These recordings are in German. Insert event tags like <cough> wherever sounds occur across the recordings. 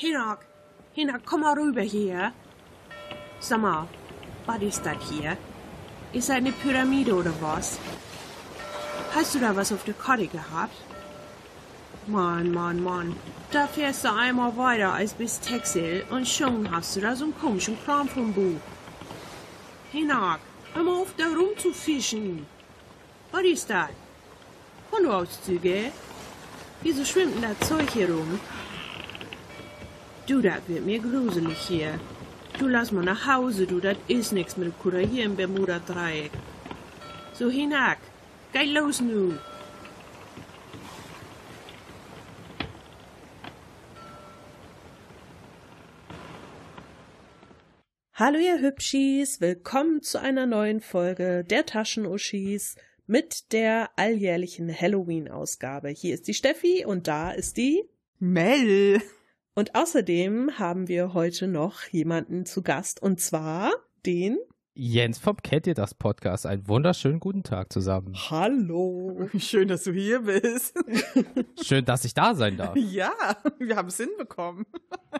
Hinak, Hinak, komm mal rüber hier. Sag mal, was ist das hier? Ist das eine Pyramide oder was? Hast du da was auf der Karte gehabt? Mann, Mann, Mann. Da fährst du einmal weiter als bis Texel und schon hast du da so einen komischen Kram vom Buch. Hinak, hör mal auf, da rumzufischen. Was ist das? Kontoauszüge? Wieso schwimmt denn das Zeug hier rum? Du, das wird mir gruselig hier. Du lass mal nach Hause, du, das ist nix mit Kutter hier im Bermuda-Dreieck. So hinak, geh los nu. Hallo ihr Hübschis, willkommen zu einer neuen Folge der Taschenuschis mit der alljährlichen Halloween-Ausgabe. Hier ist die Steffi und da ist die Mel. Und außerdem haben wir heute noch jemanden zu Gast und zwar den Jens vom Kennt ihr das Podcast? Einen wunderschönen guten Tag zusammen. Hallo. <laughs> Schön, dass du hier bist. <laughs> Schön, dass ich da sein darf. Ja, wir haben es hinbekommen.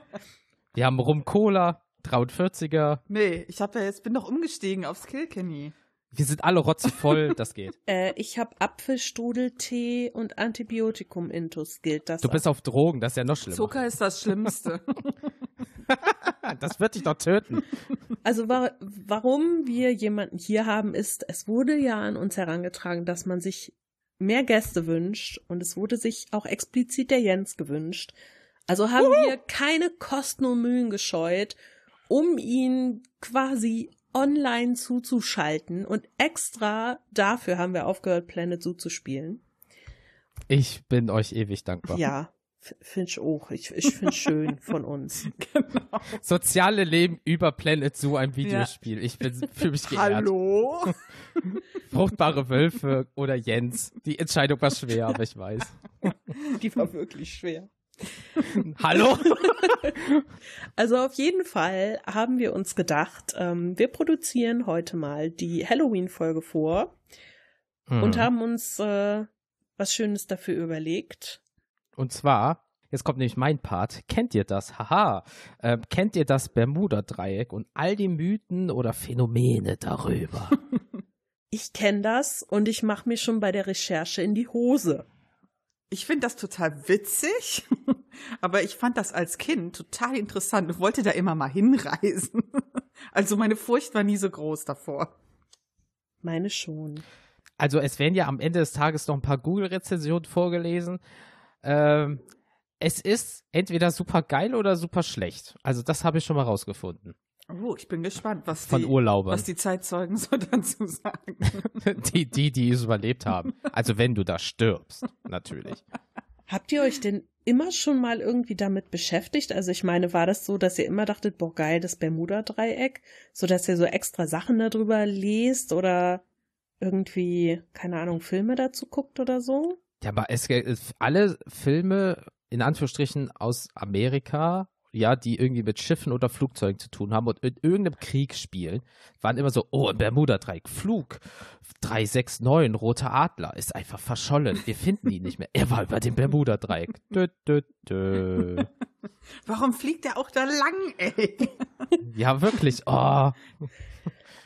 <laughs> Wir haben Rum Cola, 43er. Nee, ich hab ja jetzt bin doch umgestiegen aufs Kilkenny. Wir sind alle rotzevoll, <laughs> das geht. Äh, ich habe Apfelstrudeltee und Antibiotikum-Intus. Gilt das? Du bist auf Drogen, das ist ja noch schlimmer. Zucker ist das Schlimmste. <laughs> Das wird dich doch töten. Also wa warum wir jemanden hier haben, ist, es wurde ja an uns herangetragen, dass man sich mehr Gäste wünscht und es wurde sich auch explizit der Jens gewünscht. Also haben wir keine Kosten und Mühen gescheut, um ihn quasi online zuzuschalten und extra dafür haben wir aufgehört, Planet Zoo zu spielen. Ich bin euch ewig dankbar. Ja, finde ich auch. Ich, ich finde schön <laughs> von uns. genau. Soziale Leben über Planet Zoo, ein Videospiel. Ich bin <laughs> für mich geehrt. Hallo. <laughs> Fruchtbare Wölfe oder Jens. Die Entscheidung war schwer, aber ich weiß. Die war wirklich schwer. Hallo? <laughs> Also auf jeden Fall haben wir uns gedacht, ähm, wir produzieren heute mal die Halloween-Folge vor und Hm. haben uns äh, was Schönes dafür überlegt. Und zwar, jetzt kommt nämlich mein Part. Kennt ihr das? Haha. Ähm, kennt ihr das Bermuda-Dreieck und all die Mythen oder Phänomene darüber? <laughs> Ich kenne das und ich mache mir schon bei der Recherche in die Hose. Ich finde das total witzig, <laughs> aber ich fand das als Kind total interessant und wollte da immer mal hinreisen. <laughs> Also meine Furcht war nie so groß davor. Meine schon. Also es werden ja am Ende des Tages noch ein paar Google-Rezensionen vorgelesen. Ähm, es ist entweder super geil oder super schlecht. Also das habe ich schon mal rausgefunden. Oh, ich bin gespannt, was Von die, was die Zeitzeugen so <laughs> dazu sagen. <laughs> Die, die, die es überlebt haben. Also wenn du da stirbst, natürlich. Habt ihr euch denn immer schon mal irgendwie damit beschäftigt? Also ich meine, war das so, dass ihr immer dachtet, boah geil, das Bermuda-Dreieck, so dass ihr so extra Sachen darüber lest oder irgendwie, keine Ahnung, Filme dazu guckt oder so? Ja, aber es, es alle Filme in Anführungsstrichen aus Amerika, ja, die irgendwie mit Schiffen oder Flugzeugen zu tun haben und in irgendeinem Krieg spielen, waren immer so, oh, Bermuda-Dreieck, Flug 369, roter Adler, ist einfach verschollen. Wir finden ihn nicht mehr. Er war über dem Bermuda-Dreieck. <laughs> Dö, dö, dö. <laughs> Warum fliegt er auch da lang, ey? Ja, wirklich. Oh.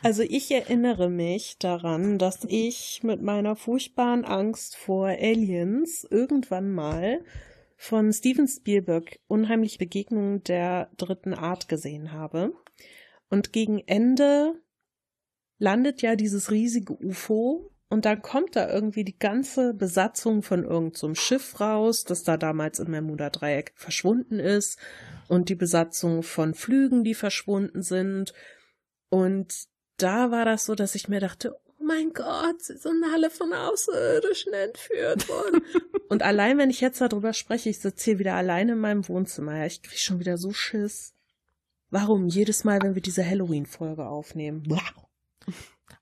Also ich erinnere mich daran, dass ich mit meiner furchtbaren Angst vor Aliens irgendwann mal von Steven Spielberg unheimliche Begegnungen der dritten Art gesehen habe. Und gegen Ende landet ja dieses riesige UFO und dann kommt da irgendwie die ganze Besatzung von irgendeinem Schiff raus, das da damals im Bermuda-Dreieck verschwunden ist und die Besatzung von Flügen, die verschwunden sind. Und da war das so, dass ich mir dachte, mein Gott, sie sind alle von Außerirdischen entführt worden. <laughs> und allein, wenn ich jetzt darüber spreche, ich sitze hier wieder alleine in meinem Wohnzimmer, ja, ich kriege schon wieder so Schiss. Warum? Jedes Mal, wenn wir diese Halloween-Folge aufnehmen.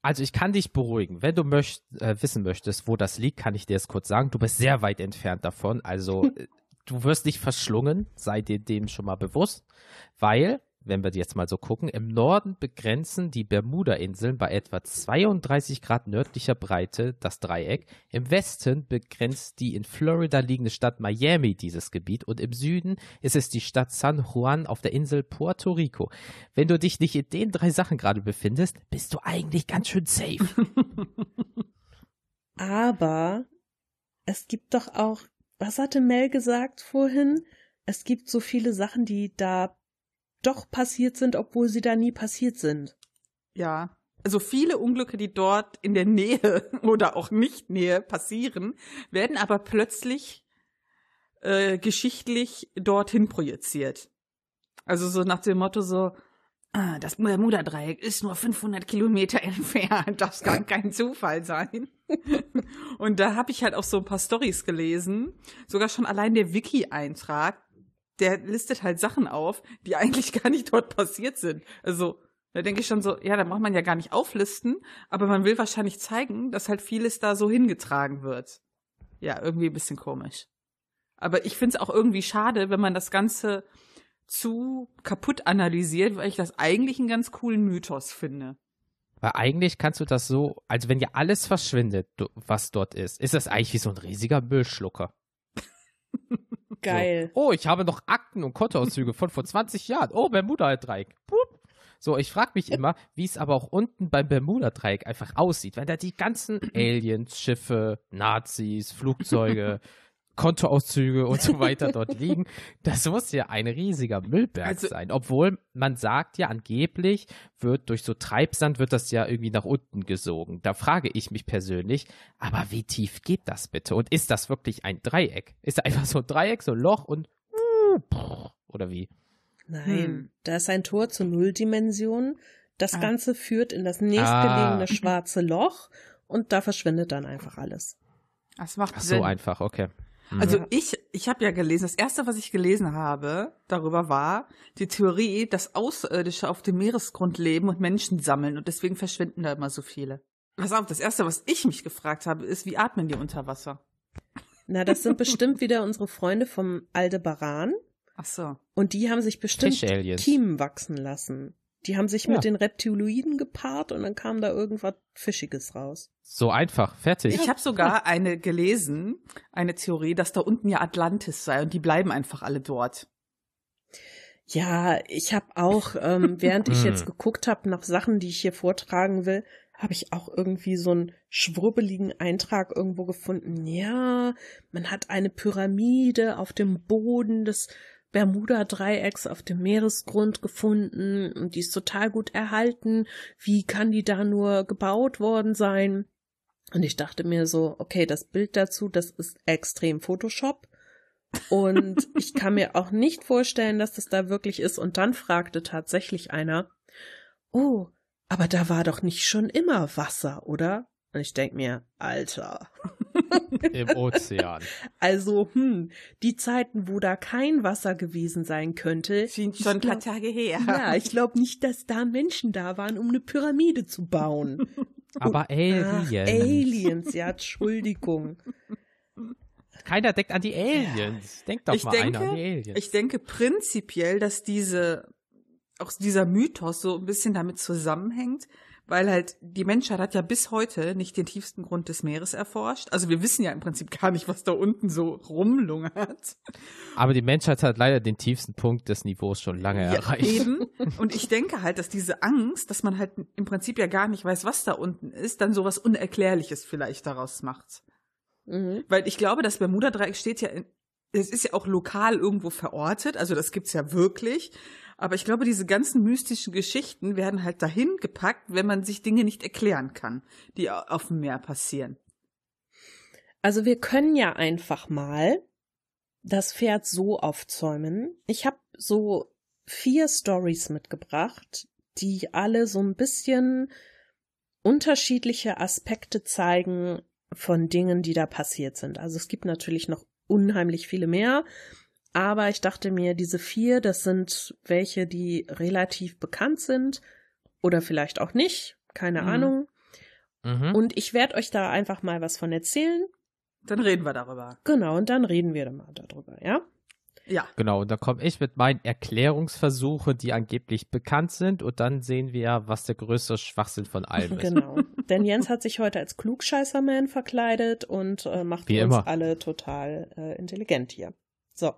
Also ich kann dich beruhigen. Wenn du möcht, äh, wissen möchtest, wo das liegt, kann ich dir es kurz sagen. Du bist sehr weit entfernt davon. Also <laughs> äh, du wirst nicht verschlungen, sei dir dem schon mal bewusst, weil wenn wir jetzt mal so gucken, im Norden begrenzen die Bermuda-Inseln bei etwa 32 Grad nördlicher Breite das Dreieck. Im Westen begrenzt die in Florida liegende Stadt Miami dieses Gebiet und im Süden ist es die Stadt San Juan auf der Insel Puerto Rico. Wenn du dich nicht in den drei Sachen gerade befindest, bist du eigentlich ganz schön safe. <laughs> Aber es gibt doch auch, was hatte Mel gesagt vorhin? Es gibt so viele Sachen, die da doch passiert sind, obwohl sie da nie passiert sind. Ja. Also viele Unglücke, die dort in der Nähe <laughs> oder auch nicht Nähe passieren, werden aber plötzlich äh, geschichtlich dorthin projiziert. Also so nach dem Motto so, ah, das Bermuda-Dreieck ist nur 500 Kilometer <laughs> entfernt, das kann kein Zufall sein. <laughs> Und da habe ich halt auch so ein paar Stories gelesen, sogar schon allein der Wiki-Eintrag, der listet halt Sachen auf, die eigentlich <laughs> gar nicht dort passiert sind. Also da denke ich schon so, ja, da braucht man ja gar nicht auflisten, aber man will wahrscheinlich zeigen, dass halt vieles da so hingetragen wird. Ja, irgendwie ein bisschen komisch. Aber ich finde es auch irgendwie schade, wenn man das Ganze zu kaputt analysiert, weil ich das eigentlich einen ganz coolen Mythos finde. Weil eigentlich kannst du das so, also wenn ja alles verschwindet, was dort ist, ist das eigentlich wie so ein riesiger Müllschlucker. <laughs> Geil. So. Oh, ich habe noch Akten und Kontoauszüge von vor 20 Jahren. Oh, Bermuda-Dreieck. So, ich frage mich immer, wie es aber auch unten beim Bermuda-Dreieck einfach aussieht, wenn da die ganzen <clears throat> Aliens, Schiffe, Nazis, Flugzeuge, <laughs> Kontoauszüge und so weiter <laughs> dort liegen. Das muss ja ein riesiger Müllberg also, sein. Obwohl man sagt ja angeblich, wird durch so Treibsand wird das ja irgendwie nach unten gesogen. Da frage ich mich persönlich, aber wie tief geht das bitte? Und ist das wirklich ein Dreieck? Ist da einfach so ein Dreieck, so ein Loch und oder wie? Nein, hm. da ist ein Tor zur Nulldimension. Das ah. Ganze führt in das nächstgelegene ah. schwarze Loch und da verschwindet dann einfach alles. Das macht Ach Sinn. so einfach, okay. Also mhm. ich, ich habe ja gelesen, das erste, was ich gelesen habe darüber war die Theorie, dass Außerirdische auf dem Meeresgrund leben und Menschen sammeln und deswegen verschwinden da immer so viele. Pass auf, das erste, was ich mich gefragt habe, ist, wie atmen die unter Wasser? Na, das sind bestimmt wieder unsere Freunde vom Aldebaran. Ach so. Und die haben sich bestimmt Kiemen wachsen lassen. Die haben sich ja. mit den Reptiloiden gepaart und dann kam da irgendwas Fischiges raus. So einfach, fertig. Ich habe sogar eine gelesen, eine Theorie, dass da unten ja Atlantis sei und die bleiben einfach alle dort. Ja, ich habe auch, ähm, <laughs> während ich jetzt hm. geguckt habe nach Sachen, die ich hier vortragen will, habe ich auch irgendwie so einen schwurbeligen Eintrag irgendwo gefunden. Ja, man hat eine Pyramide auf dem Boden des Bermuda-Dreiecks auf dem Meeresgrund gefunden und die ist total gut erhalten. Wie kann die da nur gebaut worden sein? Und ich dachte mir so, okay, das Bild dazu, das ist extrem Photoshop. Und <laughs> ich kann mir auch nicht vorstellen, dass das da wirklich ist. Und dann fragte tatsächlich einer, oh, aber da war doch nicht schon immer Wasser, oder? Und ich denk mir, Alter. <laughs> Im Ozean. Also, hm, die Zeiten, wo da kein Wasser gewesen sein könnte. Sind schon ein paar Tage her. Ja, ich glaube nicht, dass da Menschen da waren, um eine Pyramide zu bauen. <laughs> Aber Aliens. Ach, Aliens, ja, Entschuldigung. Keiner denkt an die Aliens. Denkt doch ich mal denke, einer an die Aliens. Ich denke prinzipiell, dass diese, auch dieser Mythos so ein bisschen damit zusammenhängt, weil halt die Menschheit hat ja bis heute nicht den tiefsten Grund des Meeres erforscht. Also wir wissen ja im Prinzip gar nicht, was da unten so rumlungert. Aber die Menschheit hat leider den tiefsten Punkt des Niveaus schon lange ja, erreicht. Eben. <laughs> Und ich denke halt, dass diese Angst, dass man halt im Prinzip ja gar nicht weiß, was da unten ist, dann sowas Unerklärliches vielleicht daraus macht. Mhm. Weil ich glaube, das Bermuda-Dreieck steht ja in, es ist ja auch lokal irgendwo verortet, also das gibt's ja wirklich. Aber ich glaube, diese ganzen mystischen Geschichten werden halt dahin gepackt, wenn man sich Dinge nicht erklären kann, die auf dem Meer passieren. Also wir können ja einfach mal das Pferd so aufzäumen. Ich habe so vier Stories mitgebracht, die alle so ein bisschen unterschiedliche Aspekte zeigen von Dingen, die da passiert sind. Also es gibt natürlich noch unheimlich viele mehr, aber ich dachte mir, diese vier, das sind welche, die relativ bekannt sind oder vielleicht auch nicht, keine mhm. Ahnung. Mhm. Und ich werde euch da einfach mal was von erzählen. Dann reden wir darüber. Genau, und dann reden wir dann mal darüber, ja? Ja. Genau, und da komme ich mit meinen Erklärungsversuchen, die angeblich bekannt sind, und dann sehen wir, was der größte Schwachsinn von <laughs> allem ist. Genau. Denn Jens hat sich heute als Klugscheißerman verkleidet und äh, macht Wie uns immer. alle total äh, intelligent hier. So.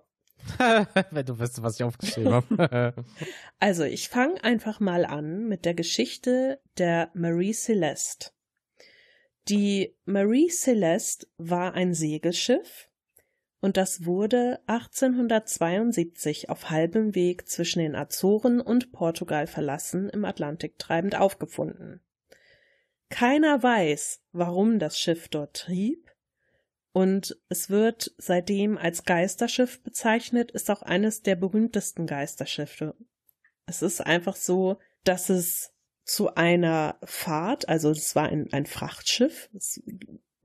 <laughs> Wenn du weißt, was ich aufgeschrieben habe. <laughs> Also, ich fange einfach mal an mit der Geschichte der Marie Celeste. Die Marie Celeste war ein Segelschiff und das wurde 1872 auf halbem Weg zwischen den Azoren und Portugal verlassen im Atlantik treibend aufgefunden. Keiner weiß, warum das Schiff dort trieb, und es wird seitdem als Geisterschiff bezeichnet, ist auch eines der berühmtesten Geisterschiffe. Es ist einfach so, dass es zu einer Fahrt, also es war ein, ein Frachtschiff, es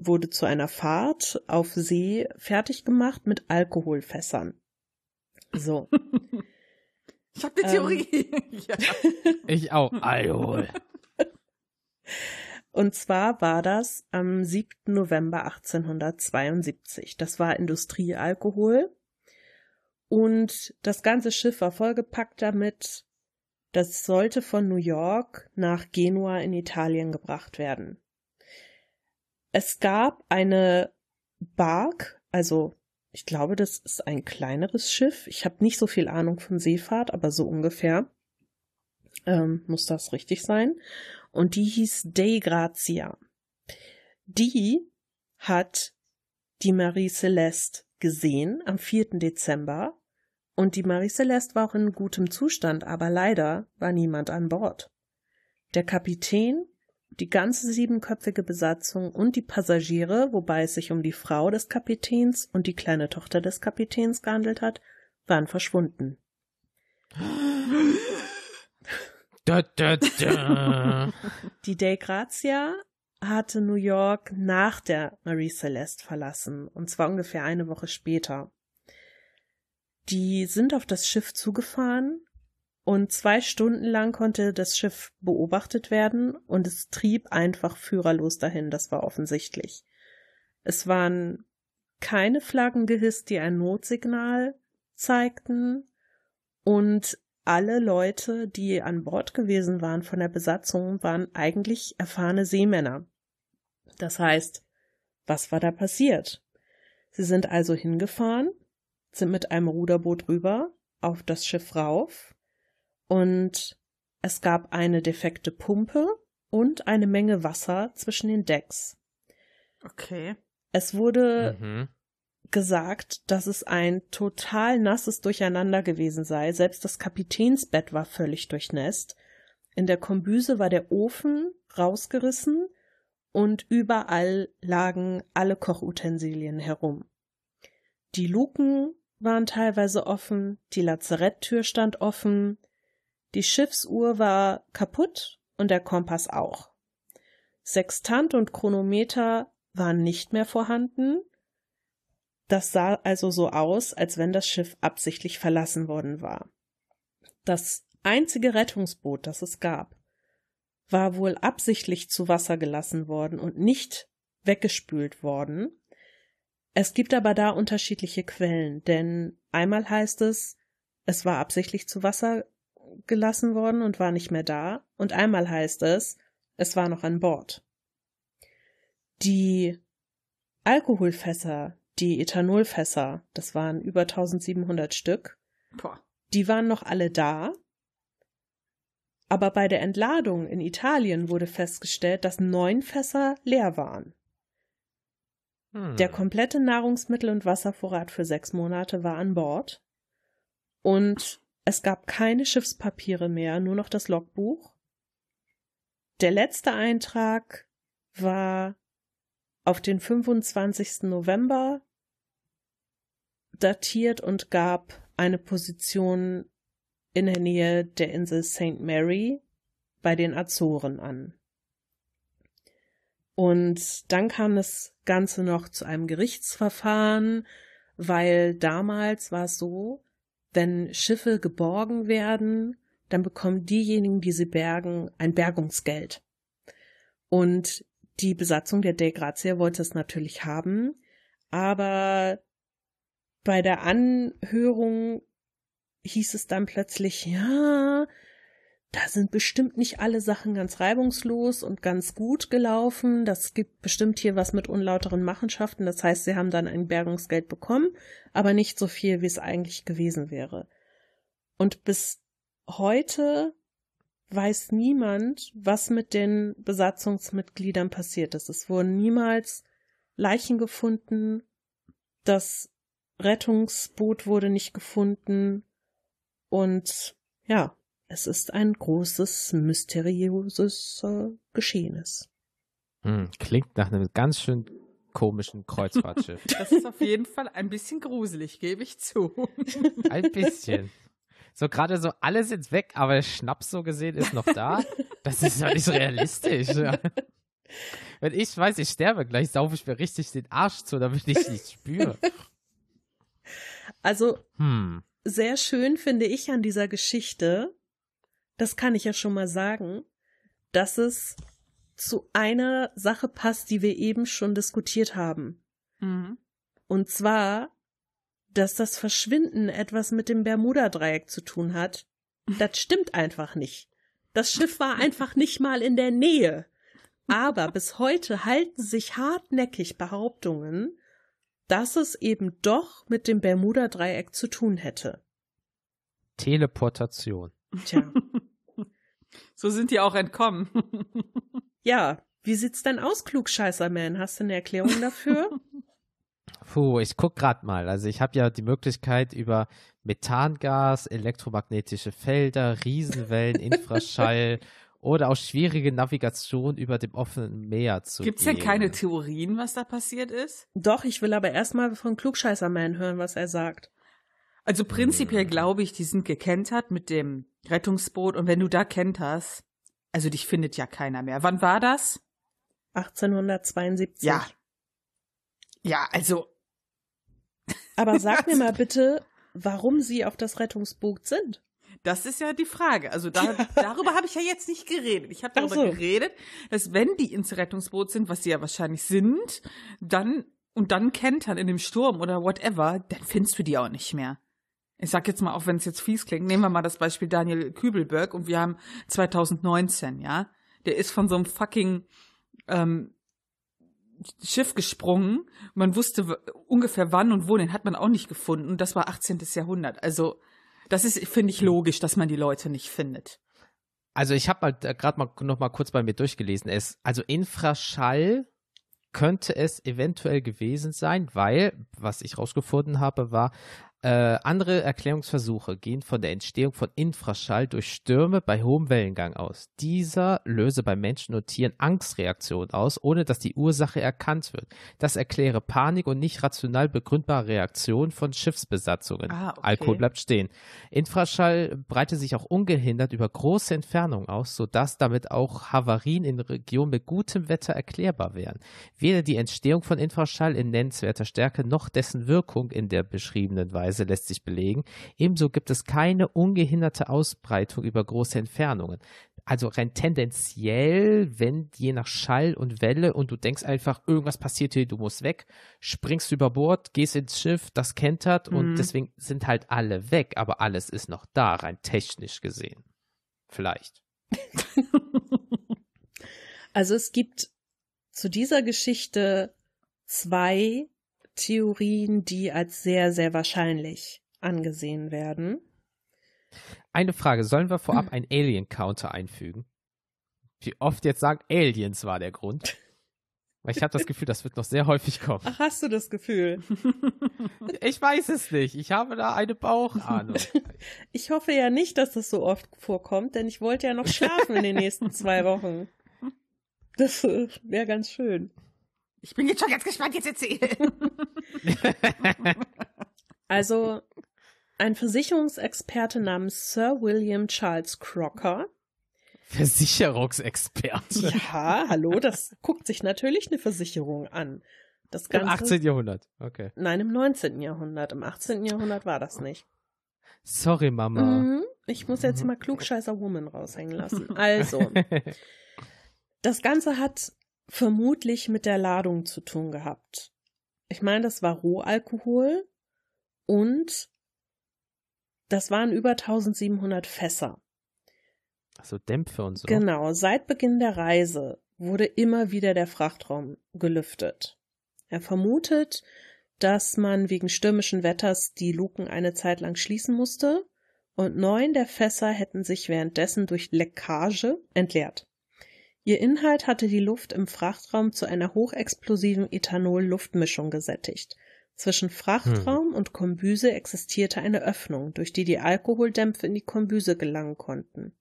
wurde zu einer Fahrt auf See fertig gemacht mit Alkoholfässern. So. <laughs> Ich habe eine Ähm. Theorie. <laughs> ja. ich auch. <laughs> Alkohol. Und zwar war das am 7. November 1872. Das war Industriealkohol. Und das ganze Schiff war vollgepackt damit. Das sollte von New York nach Genua in Italien gebracht werden. Es gab eine Bark, also ich glaube, das ist ein kleineres Schiff. Ich habe nicht so viel Ahnung von Seefahrt, aber so ungefähr ähm, muss das richtig sein und die hieß Dei Grazia. Die hat die Marie Celeste gesehen am 4. Dezember und die Marie Celeste war auch in gutem Zustand, aber leider war niemand an Bord. Der Kapitän, die ganze siebenköpfige Besatzung und die Passagiere, wobei es sich um die Frau des Kapitäns und die kleine Tochter des Kapitäns gehandelt hat, waren verschwunden. <gasps> Da, da, da. <laughs> Die Dei Grazia hatte New York nach der Marie Celeste verlassen, und zwar ungefähr eine Woche später. Die sind auf das Schiff zugefahren und zwei Stunden lang konnte das Schiff beobachtet werden und es trieb einfach führerlos dahin, das war offensichtlich. Es waren keine Flaggen gehisst, die ein Notsignal zeigten und alle Leute, die an Bord gewesen waren von der Besatzung, waren eigentlich erfahrene Seemänner. Das heißt, was war da passiert? Sie sind also hingefahren, sind mit einem Ruderboot rüber auf das Schiff rauf und es gab eine defekte Pumpe und eine Menge Wasser zwischen den Decks. Okay. Es wurde mhm. Gesagt, dass es ein total nasses Durcheinander gewesen sei. Selbst das Kapitänsbett war völlig durchnässt. In der Kombüse war der Ofen rausgerissen und überall lagen alle Kochutensilien herum. Die Luken waren teilweise offen, die Lazaretttür stand offen, die Schiffsuhr war kaputt und der Kompass auch. Sextant und Chronometer waren nicht mehr vorhanden, das sah also so aus, als wenn das Schiff absichtlich verlassen worden war. Das einzige Rettungsboot, das es gab, war wohl absichtlich zu Wasser gelassen worden und nicht weggespült worden. Es gibt aber da unterschiedliche Quellen, denn einmal heißt es, es war absichtlich zu Wasser gelassen worden und war nicht mehr da, und einmal heißt es, es war noch an Bord. Die Alkoholfässer, die Ethanolfässer, das waren über 1700 Stück, Boah. die waren noch alle da. Aber bei der Entladung in Italien wurde festgestellt, dass neun Fässer leer waren. Hm. Der komplette Nahrungsmittel- und Wasservorrat für sechs Monate war an Bord. Und es gab keine Schiffspapiere mehr, nur noch das Logbuch. Der letzte Eintrag war auf den 25. November datiert und gab eine Position in der Nähe der Insel St. Mary bei den Azoren an. Und dann kam das Ganze noch zu einem Gerichtsverfahren, weil damals war es so, wenn Schiffe geborgen werden, dann bekommen diejenigen, die sie bergen, ein Bergungsgeld. Und die Besatzung der Dei Grazia wollte es natürlich haben, aber bei der Anhörung hieß es dann plötzlich, ja, da sind bestimmt nicht alle Sachen ganz reibungslos und ganz gut gelaufen. Das gibt bestimmt hier was mit unlauteren Machenschaften. Das heißt, sie haben dann ein Bergungsgeld bekommen, aber nicht so viel, wie es eigentlich gewesen wäre. Und bis heute weiß niemand, was mit den Besatzungsmitgliedern passiert ist. Es wurden niemals Leichen gefunden. Das Rettungsboot wurde nicht gefunden. Und ja, es ist ein großes, mysteriöses äh, Geschehnis. Hm, klingt nach einem ganz schön komischen Kreuzfahrtschiff. <laughs> Das ist auf jeden Fall ein bisschen gruselig, gebe ich zu. <laughs> Ein bisschen. So gerade so, alle sind weg, aber der Schnaps so gesehen ist noch da. Das ist ja nicht realistisch. Ja. Wenn ich weiß, ich sterbe gleich, saufe ich mir richtig den Arsch zu, damit ich nicht spüre. Also, Hm. sehr schön finde ich an dieser Geschichte, das kann ich ja schon mal sagen, dass es zu einer Sache passt, die wir eben schon diskutiert haben. Mhm. Und zwar, dass das Verschwinden etwas mit dem Bermuda-Dreieck zu tun hat. Das stimmt einfach nicht. Das Schiff war einfach nicht mal in der Nähe. Aber bis heute halten sich hartnäckig Behauptungen, dass es eben doch mit dem Bermuda-Dreieck zu tun hätte. Teleportation. Tja. <laughs> So sind die auch entkommen. <laughs> Ja, wie sieht's denn aus, Klugscheißer-Man? Hast du eine Erklärung dafür? <laughs> Puh, ich guck grad mal. Also ich habe ja die Möglichkeit über Methangas, elektromagnetische Felder, Riesenwellen, Infraschall oder auch schwierige Navigation über dem offenen Meer zu Gibt's gehen. denn keine Theorien, was da passiert ist? Doch, ich will aber erstmal von Klugscheißer-Man hören, was er sagt. Also prinzipiell glaube ich, die sind gekentert mit dem Rettungsboot und wenn du da kenterst, also dich findet ja keiner mehr. Wann war das? 1872. Ja. Ja, also Aber sag <laughs> mir mal bitte, warum sie auf das Rettungsboot sind. Das ist ja die Frage. Also da, <laughs> darüber habe ich ja jetzt nicht geredet. Ich habe darüber so. geredet, dass wenn die ins Rettungsboot sind, was sie ja wahrscheinlich sind, dann und dann kentern in dem Sturm oder whatever, dann findest du die auch nicht mehr. Ich sag jetzt mal, auch wenn es jetzt fies klingt, nehmen wir mal das Beispiel Daniel Kübelberg und wir haben 2019, ja. Der ist von so einem fucking ähm, Schiff gesprungen. Man wusste ungefähr wann und wo, den hat man auch nicht gefunden. Und das war 18. Jahrhundert. Also das ist, finde ich, logisch, dass man die Leute nicht findet. Also ich habe mal gerade mal noch mal kurz bei mir durchgelesen. Es, also Infraschall könnte es eventuell gewesen sein, weil, was ich rausgefunden habe, war, äh, andere Erklärungsversuche gehen von der Entstehung von Infraschall durch Stürme bei hohem Wellengang aus. Dieser löse bei Menschen und Tieren Angstreaktionen aus, ohne dass die Ursache erkannt wird. Das erkläre Panik und nicht rational begründbare Reaktionen von Schiffsbesatzungen. Ah, okay. Alkohol bleibt stehen. Infraschall breite sich auch ungehindert über große Entfernungen aus, sodass damit auch Havarien in Regionen mit gutem Wetter erklärbar wären. Weder die Entstehung von Infraschall in nennenswerter Stärke noch dessen Wirkung in der beschriebenen Weise lässt sich belegen. Ebenso gibt es keine ungehinderte Ausbreitung über große Entfernungen. Also rein tendenziell, wenn je nach Schall und Welle und du denkst einfach, irgendwas passiert hier, du musst weg, springst über Bord, gehst ins Schiff, das kentert und Mhm. deswegen sind halt alle weg, aber alles ist noch da, rein technisch gesehen. Vielleicht. <laughs> Also es gibt zu dieser Geschichte zwei Theorien, die als sehr, sehr wahrscheinlich angesehen werden. Eine Frage, sollen wir vorab einen Alien-Counter einfügen? Wie oft jetzt sagen, Aliens war der Grund? Weil ich habe das Gefühl, das wird noch sehr häufig kommen. Ach, hast du das Gefühl? <laughs> Ich weiß es nicht. Ich habe da eine Bauchahnung. <laughs> Ich hoffe ja nicht, dass das so oft vorkommt, denn ich wollte ja noch schlafen in den nächsten zwei Wochen. <laughs> Das wäre ganz schön. Ich bin jetzt schon ganz gespannt, jetzt erzähl. <laughs> Also, ein Versicherungsexperte namens Sir William Charles Crocker. Versicherungsexperte. Ja, hallo, das guckt sich natürlich eine Versicherung an. Das Im Ganze, 18. Jahrhundert. Okay. Nein, im 19. Jahrhundert. Im 18. Jahrhundert war das nicht. Sorry, Mama. Mhm. Ich muss jetzt mal Klugscheißer Woman raushängen lassen. Also, <laughs> das Ganze hat vermutlich mit der Ladung zu tun gehabt. Ich meine, das war Rohalkohol und das waren über 1700 Fässer. Also Dämpfe und so. Genau, seit Beginn der Reise wurde immer wieder der Frachtraum gelüftet. Er vermutet, dass man wegen stürmischen Wetters die Luken eine Zeit lang schließen musste und neun der Fässer hätten sich währenddessen durch Leckage entleert. Ihr Inhalt hatte die Luft im Frachtraum zu einer hochexplosiven Ethanol-Luftmischung gesättigt. Zwischen Frachtraum hm. und Kombüse existierte eine Öffnung, durch die die Alkoholdämpfe in die Kombüse gelangen konnten.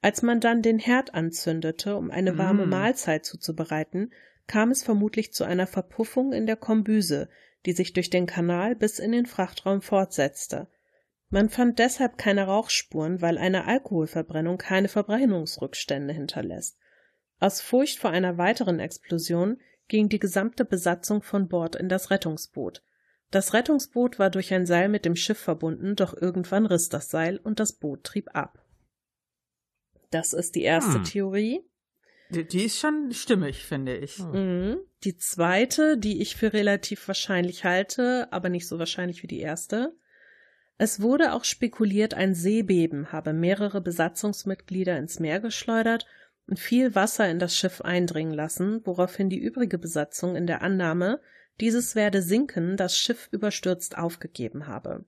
Als man dann den Herd anzündete, um eine warme mm. Mahlzeit zuzubereiten, kam es vermutlich zu einer Verpuffung in der Kombüse, die sich durch den Kanal bis in den Frachtraum fortsetzte. Man fand deshalb keine Rauchspuren, weil eine Alkoholverbrennung keine Verbrennungsrückstände hinterlässt. Aus Furcht vor einer weiteren Explosion ging die gesamte Besatzung von Bord in das Rettungsboot. Das Rettungsboot war durch ein Seil mit dem Schiff verbunden, doch irgendwann riss das Seil und das Boot trieb ab. Das ist die erste hm. Theorie. Die, die, ist schon stimmig, finde ich. Hm. Mhm. Die zweite, die ich für relativ wahrscheinlich halte, aber nicht so wahrscheinlich wie die erste. Es wurde auch spekuliert, ein Seebeben habe mehrere Besatzungsmitglieder ins Meer geschleudert und viel Wasser in das Schiff eindringen lassen, woraufhin die übrige Besatzung in der Annahme, dieses werde sinken, das Schiff überstürzt aufgegeben habe.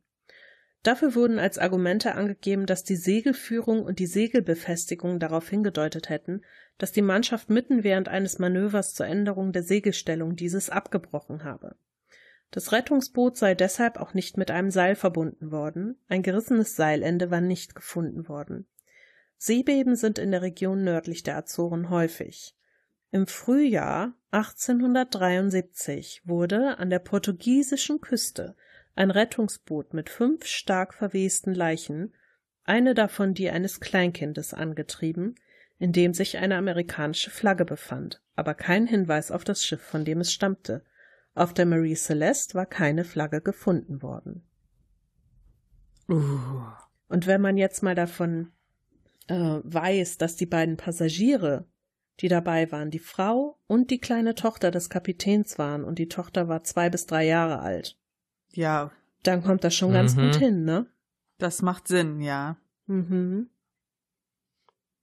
Dafür wurden als Argumente angegeben, dass die Segelführung und die Segelbefestigung darauf hingedeutet hätten, dass die Mannschaft mitten während eines Manövers zur Änderung der Segelstellung dieses abgebrochen habe. Das Rettungsboot sei deshalb auch nicht mit einem Seil verbunden worden, ein gerissenes Seilende war nicht gefunden worden. Seebeben sind in der Region nördlich der Azoren häufig. Im Frühjahr 1873 wurde an der portugiesischen Küste ein Rettungsboot mit fünf stark verwesten Leichen, eine davon die eines Kleinkindes angetrieben, in dem sich eine amerikanische Flagge befand, aber kein Hinweis auf das Schiff, von dem es stammte. Auf der Marie Celeste war keine Flagge gefunden worden. Uh. Und wenn man jetzt mal davon äh, weiß, dass die beiden Passagiere, die dabei waren, die Frau und die kleine Tochter des Kapitäns waren, und die Tochter war zwei bis drei Jahre alt, ja. Dann kommt das schon ganz gut mhm. hin, ne? Das macht Sinn, ja. Mhm.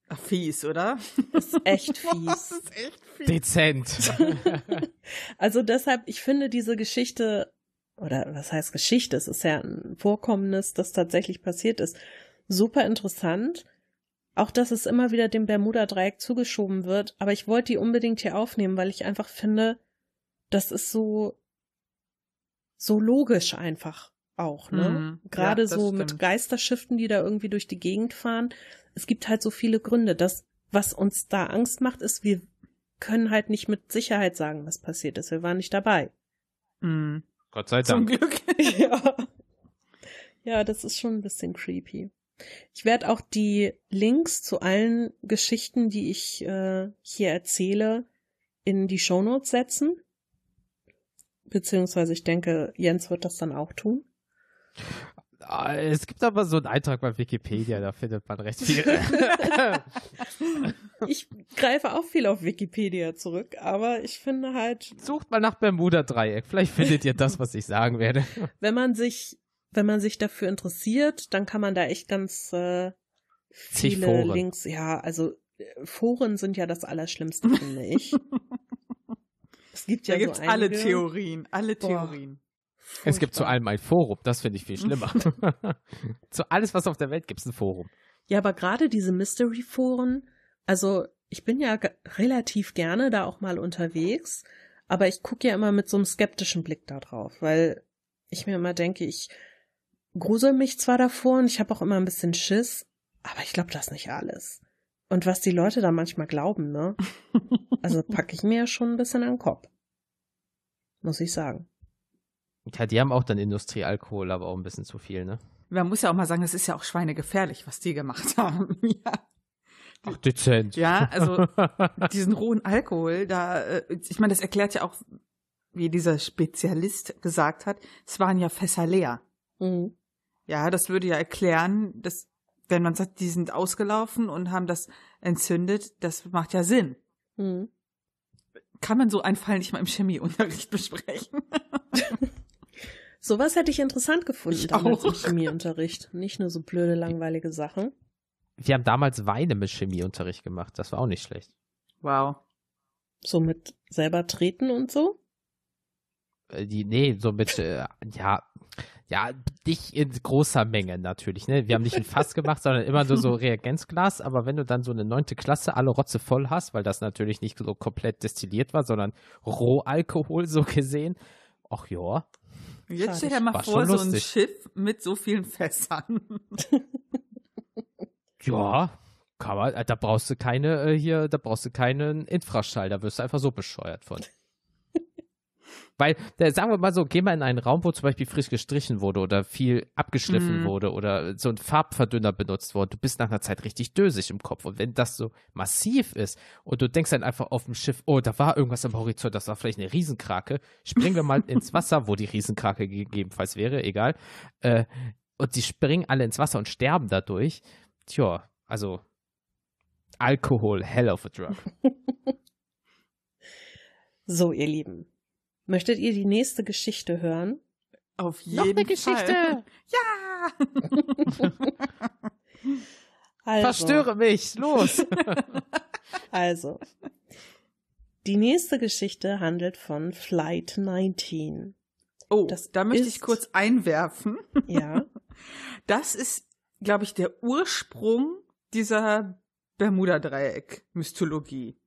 Ach, fies, oder? Das ist echt <laughs> fies. das ist echt fies. Dezent. <laughs> also deshalb, ich finde diese Geschichte, oder was heißt Geschichte? Es ist ja ein Vorkommnis, das tatsächlich passiert ist, super interessant. Auch, dass es immer wieder dem Bermuda-Dreieck zugeschoben wird. Aber ich wollte die unbedingt hier aufnehmen, weil ich einfach finde, das ist so so logisch einfach auch, ne? Mhm. Gerade ja, so stimmt. mit Geisterschiffen, die da irgendwie durch die Gegend fahren. Es gibt halt so viele Gründe. Das, was uns da Angst macht, ist, wir können halt nicht mit Sicherheit sagen, was passiert ist. Wir waren nicht dabei. Mhm. Gott sei Dank. Zum Glück. <laughs> ja. ja, das ist schon ein bisschen creepy. Ich werde auch die Links zu allen Geschichten, die ich äh, hier erzähle, in die Shownotes setzen. Beziehungsweise ich denke, Jens wird das dann auch tun. Ah, es gibt aber so einen Eintrag bei Wikipedia, da findet man recht viel. <laughs> ich greife auch viel auf Wikipedia zurück, aber ich finde halt. Sucht mal nach Bermuda-Dreieck, vielleicht findet ihr das, was ich sagen werde. Wenn man sich, wenn man sich dafür interessiert, dann kann man da echt ganz äh, viele Links. Ja, also äh, Foren sind ja das Allerschlimmste, finde ich. <laughs> Es gibt ja da gibt's so alle Theorien, alle Theorien. Boah. Es gibt zu allem ein Forum, das finde ich viel schlimmer. <laughs> <laughs> zu alles, was auf der Welt gibt, es ein Forum. Ja, aber gerade diese Mystery-Foren, also ich bin ja relativ gerne da auch mal unterwegs, aber ich gucke ja immer mit so einem skeptischen Blick da drauf, weil ich mir immer denke, ich grusel mich zwar davor und ich habe auch immer ein bisschen Schiss, aber ich glaube das nicht alles. Und was die Leute da manchmal glauben, ne? <laughs> Also packe ich mir ja schon ein bisschen an den Kopf. Muss ich sagen. Ja, die haben auch dann Industriealkohol, aber auch ein bisschen zu viel, ne? Man muss ja auch mal sagen, es ist ja auch schweinegefährlich, was die gemacht <laughs> haben. ja. Ach, dezent. Ja, also <laughs> diesen rohen Alkohol, da, äh, ich meine, das erklärt ja auch, wie dieser Spezialist gesagt hat, es waren ja Fässer leer. Mhm. Ja, das würde ja erklären, dass wenn man sagt, die sind ausgelaufen und haben das entzündet, das macht ja Sinn. Mhm. Kann man so einen Fall nicht mal im Chemieunterricht <laughs> besprechen? Sowas hätte ich interessant gefunden Ich damals auch. im Chemieunterricht. Nicht nur so blöde, langweilige Sachen. Wir haben damals Weine mit Chemieunterricht gemacht. Das war auch nicht schlecht. Wow. So mit selber treten und so. Äh, Die, nee, so mit, äh, ja, ja, nicht in großer Menge natürlich, ne? Wir haben nicht ein Fass gemacht, sondern immer nur so Reagenzglas, aber wenn du dann so eine neunte Klasse alle Rotze voll hast, weil das natürlich nicht so komplett destilliert war, sondern Rohalkohol so gesehen, ach ja, Jetzt stell dir mal vor, so ein. Schiff mit so vielen Fässern. <laughs> ja, kann man, da brauchst du keine, äh, hier, da brauchst du keinen Infraschall, da wirst du einfach so bescheuert von. Weil, sagen wir mal so, geh mal in einen Raum, wo zum Beispiel frisch gestrichen wurde oder viel abgeschliffen Mhm. wurde oder so ein Farbverdünner benutzt wurde. Du bist nach einer Zeit richtig dösig im Kopf. Und wenn das so massiv ist und du denkst dann einfach auf dem Schiff, oh, da war irgendwas am Horizont, das war vielleicht eine Riesenkrake, springen wir mal <laughs> ins Wasser, wo die Riesenkrake gegebenenfalls wäre, egal. Äh, und die springen alle ins Wasser und sterben dadurch. Tja, also Alkohol, hell of a drug. <laughs> So, ihr Lieben. Möchtet ihr die nächste Geschichte hören? Auf jeden Noch eine Fall. Geschichte. <laughs> Ja. <laughs> Also, Verstöre mich, los. <laughs> Also, die nächste Geschichte handelt von Flight 19. Oh, Das da möchte ist- ich kurz einwerfen. Ja, Das ist, glaube ich, der Ursprung dieser Bermuda-Dreieck-Mythologie.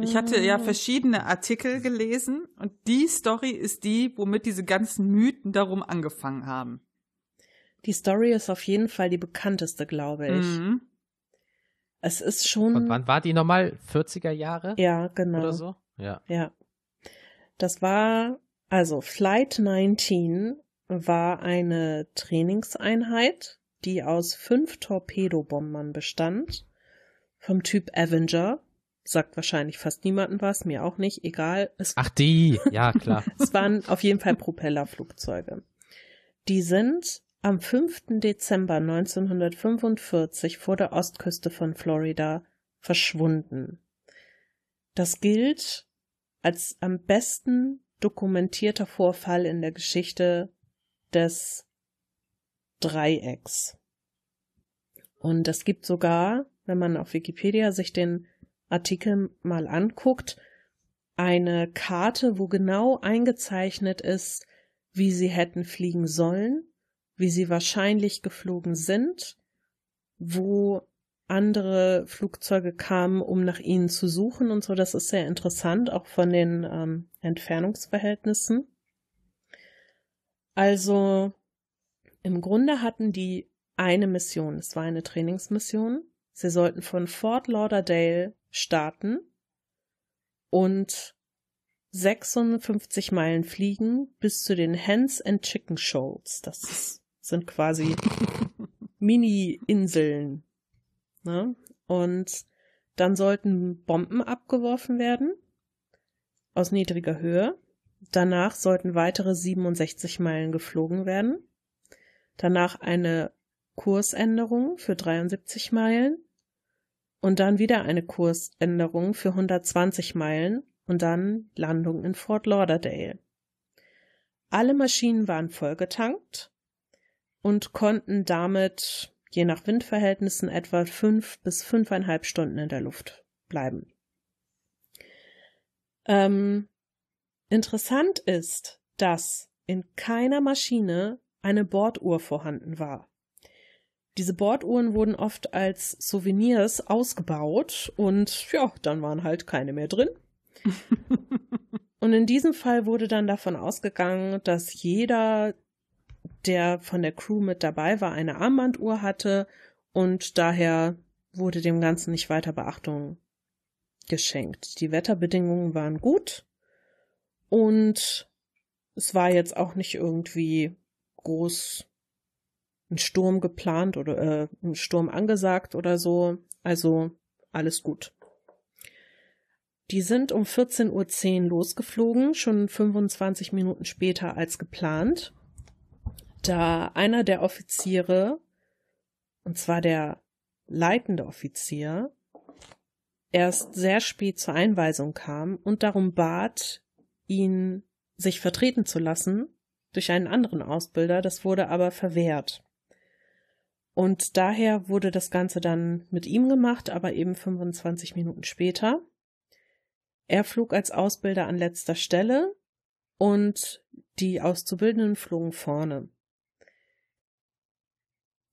Ich hatte ja Mm. verschiedene Artikel gelesen und die Story ist die, womit diese ganzen Mythen darum angefangen haben. Die Story ist auf jeden Fall die bekannteste, glaube ich. Mhm. Es ist schon. Und wann war die nochmal? 40er Jahre Ja, genau. oder so? Ja. Ja. Das war, also Flight 19 war eine Trainingseinheit, die aus fünf Torpedobombern bestand, vom Typ Avenger. Sagt wahrscheinlich fast niemandem was, mir auch nicht, egal. Es, Ach, die, ja, klar. <laughs> es waren auf jeden Fall Propellerflugzeuge. Die sind am 5. Dezember 1945 vor der Ostküste von Florida verschwunden. Das gilt als am besten dokumentierter Vorfall in der Geschichte des Dreiecks. Und es gibt sogar, wenn man auf Wikipedia sich den Artikel mal anguckt, eine Karte, wo genau eingezeichnet ist, wie sie hätten fliegen sollen, wie sie wahrscheinlich geflogen sind, wo andere Flugzeuge kamen, um nach ihnen zu suchen und so. Das ist sehr interessant, auch von den ähm, Entfernungsverhältnissen. Also im Grunde hatten die eine Mission. Es war eine Trainingsmission. Sie sollten von Fort Lauderdale starten und 56 Meilen fliegen bis zu den Hens and Chicken Shoals. Das sind quasi <laughs> Mini-Inseln. Ne? Und dann sollten Bomben abgeworfen werden aus niedriger Höhe. Danach sollten weitere 67 Meilen geflogen werden. Danach eine Kursänderung für 73 Meilen und dann wieder eine Kursänderung für 120 Meilen und dann Landung in Fort Lauderdale. Alle Maschinen waren vollgetankt und konnten damit je nach Windverhältnissen etwa fünf bis fünfeinhalb Stunden in der Luft bleiben. Ähm, interessant ist, dass in keiner Maschine eine Borduhr vorhanden war. Diese Borduhren wurden oft als Souvenirs ausgebaut und ja, dann waren halt keine mehr drin. <laughs> und in diesem Fall wurde dann davon ausgegangen, dass jeder, der von der Crew mit dabei war, eine Armbanduhr hatte und daher wurde dem Ganzen nicht weiter Beachtung geschenkt. Die Wetterbedingungen waren gut und es war jetzt auch nicht irgendwie groß ein Sturm geplant oder äh, ein Sturm angesagt oder so. Also alles gut. Die sind um 14.10 Uhr losgeflogen, schon 25 Minuten später als geplant, da einer der Offiziere, und zwar der leitende Offizier, erst sehr spät zur Einweisung kam und darum bat, ihn sich vertreten zu lassen, durch einen anderen Ausbilder, das wurde aber verwehrt. Und daher wurde das Ganze dann mit ihm gemacht, aber eben 25 Minuten später. Er flog als Ausbilder an letzter Stelle und die Auszubildenden flogen vorne.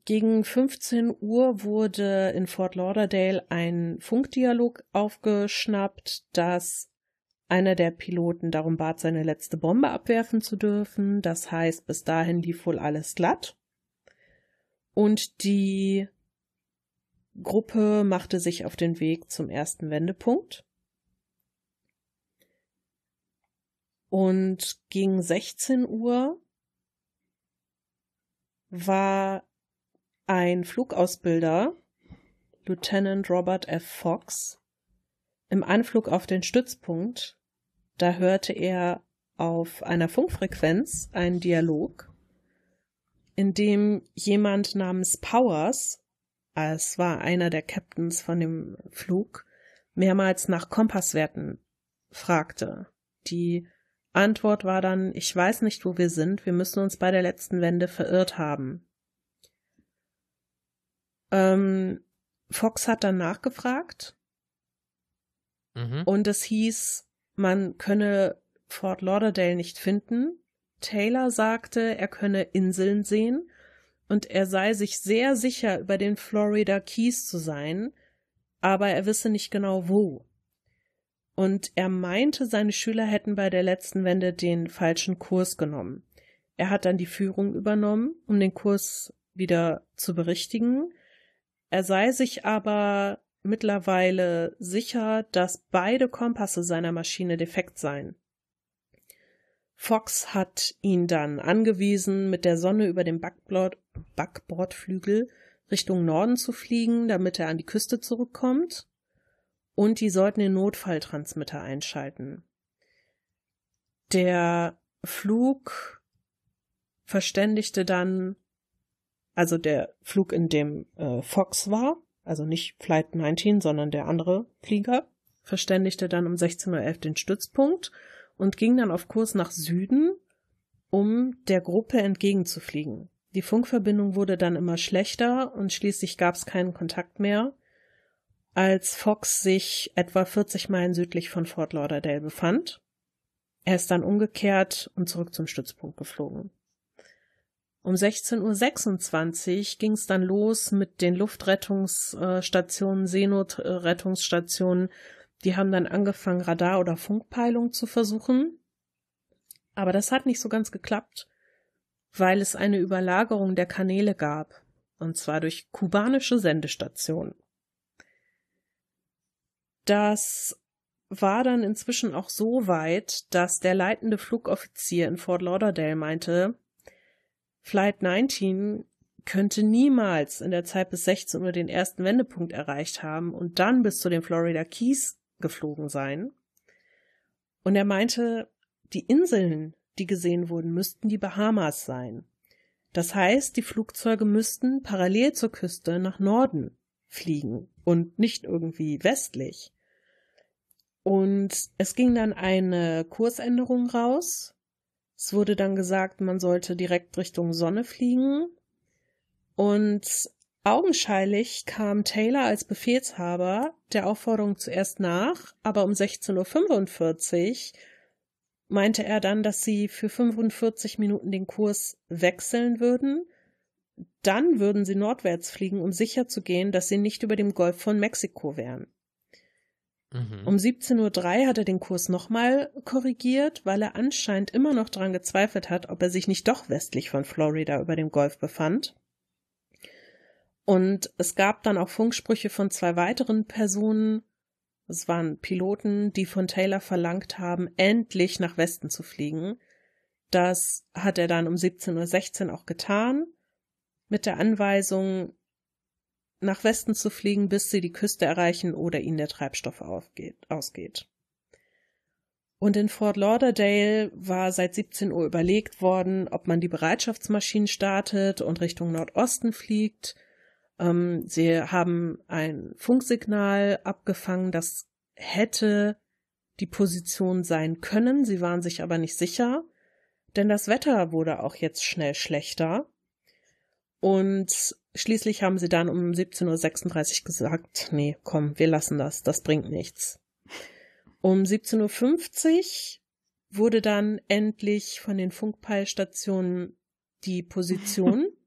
Gegen 15 Uhr wurde in Fort Lauderdale ein Funkdialog aufgeschnappt, dass einer der Piloten darum bat, seine letzte Bombe abwerfen zu dürfen. Das heißt, bis dahin lief wohl alles glatt. Und die Gruppe machte sich auf den Weg zum ersten Wendepunkt. Und gegen 16 Uhr war ein Flugausbilder, Lieutenant Robert F. Fox, im Anflug auf den Stützpunkt. Da hörte er auf einer Funkfrequenz einen Dialog, in dem jemand namens Powers, es war einer der Captains von dem Flug, mehrmals nach Kompasswerten fragte. Die Antwort war dann, ich weiß nicht, wo wir sind, wir müssen uns bei der letzten Wende verirrt haben. Ähm, Fox hat dann nachgefragt mhm. und es hieß, man könne Fort Lauderdale nicht finden. Taylor sagte, er könne Inseln sehen und er sei sich sehr sicher, über den Florida Keys zu sein, aber er wisse nicht genau wo. Und er meinte, seine Schüler hätten bei der letzten Wende den falschen Kurs genommen. Er hat dann die Führung übernommen, um den Kurs wieder zu berichtigen. Er sei sich aber mittlerweile sicher, dass beide Kompasse seiner Maschine defekt seien. Fox hat ihn dann angewiesen, mit der Sonne über dem Backbord, Backbordflügel Richtung Norden zu fliegen, damit er an die Küste zurückkommt und die sollten den Notfalltransmitter einschalten. Der Flug verständigte dann, also der Flug, in dem äh, Fox war, also nicht Flight 19, sondern der andere Flieger, verständigte dann um 16.11 Uhr den Stützpunkt und ging dann auf Kurs nach Süden, um der Gruppe entgegenzufliegen. Die Funkverbindung wurde dann immer schlechter und schließlich gab es keinen Kontakt mehr als Fox sich etwa 40 Meilen südlich von Fort Lauderdale befand. Er ist dann umgekehrt und zurück zum Stützpunkt geflogen. Um 16.26 Uhr ging es dann los mit den Luftrettungsstationen, Seenotrettungsstationen. Die haben dann angefangen, Radar- oder Funkpeilung zu versuchen. Aber das hat nicht so ganz geklappt, weil es eine Überlagerung der Kanäle gab. Und zwar durch kubanische Sendestationen. Das war dann inzwischen auch so weit, dass der leitende Flugoffizier in Fort Lauderdale meinte, Flight 19 könnte niemals in der Zeit bis 16 Uhr den ersten Wendepunkt erreicht haben und dann bis zu den Florida Keys geflogen sein. Und er meinte, die Inseln, die gesehen wurden, müssten die Bahamas sein. Das heißt, die Flugzeuge müssten parallel zur Küste nach Norden fliegen und nicht irgendwie westlich. Und es ging dann eine Kursänderung raus. Es wurde dann gesagt, man sollte direkt Richtung Sonne fliegen. Und augenscheinlich kam Taylor als Befehlshaber der Aufforderung zuerst nach, aber um 16.45 Uhr meinte er dann, dass sie für 45 Minuten den Kurs wechseln würden. Dann würden sie nordwärts fliegen, um sicherzugehen, dass sie nicht über dem Golf von Mexiko wären. Mhm. Um 17.03 Uhr hat er den Kurs nochmal korrigiert, weil er anscheinend immer noch daran gezweifelt hat, ob er sich nicht doch westlich von Florida über dem Golf befand. Und es gab dann auch Funksprüche von zwei weiteren Personen. Es waren Piloten, die von Taylor verlangt haben, endlich nach Westen zu fliegen. Das hat er dann um 17.16 Uhr auch getan, mit der Anweisung, nach Westen zu fliegen, bis sie die Küste erreichen oder ihnen der Treibstoff aufgeht, ausgeht. Und in Fort Lauderdale war seit 17 Uhr überlegt worden, ob man die Bereitschaftsmaschinen startet und Richtung Nordosten fliegt. Ähm, sie haben ein Funksignal abgefangen, das hätte die Position sein können. Sie waren sich aber nicht sicher. denn das Wetter wurde auch jetzt schnell schlechter. Und schließlich haben sie dann um 17.36 Uhr gesagt, nee, komm, wir lassen das, das bringt nichts. Um 17.50 Uhr wurde dann endlich von den Funkpeilstationen die Position <laughs>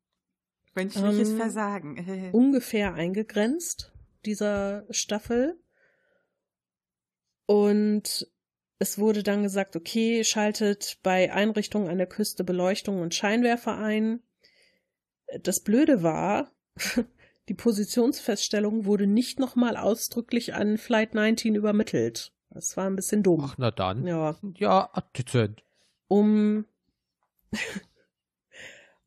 Menschliches Ähm, Versagen. <laughs> ungefähr eingegrenzt dieser Staffel. Und es wurde dann gesagt, okay, schaltet bei Einrichtungen an der Küste Beleuchtung und Scheinwerfer ein. Das Blöde war, <laughs> die Positionsfeststellung wurde nicht nochmal ausdrücklich an Flight 19 übermittelt. Das war ein bisschen dumm. Ach, na dann. Ja. Ja, dezent. Um,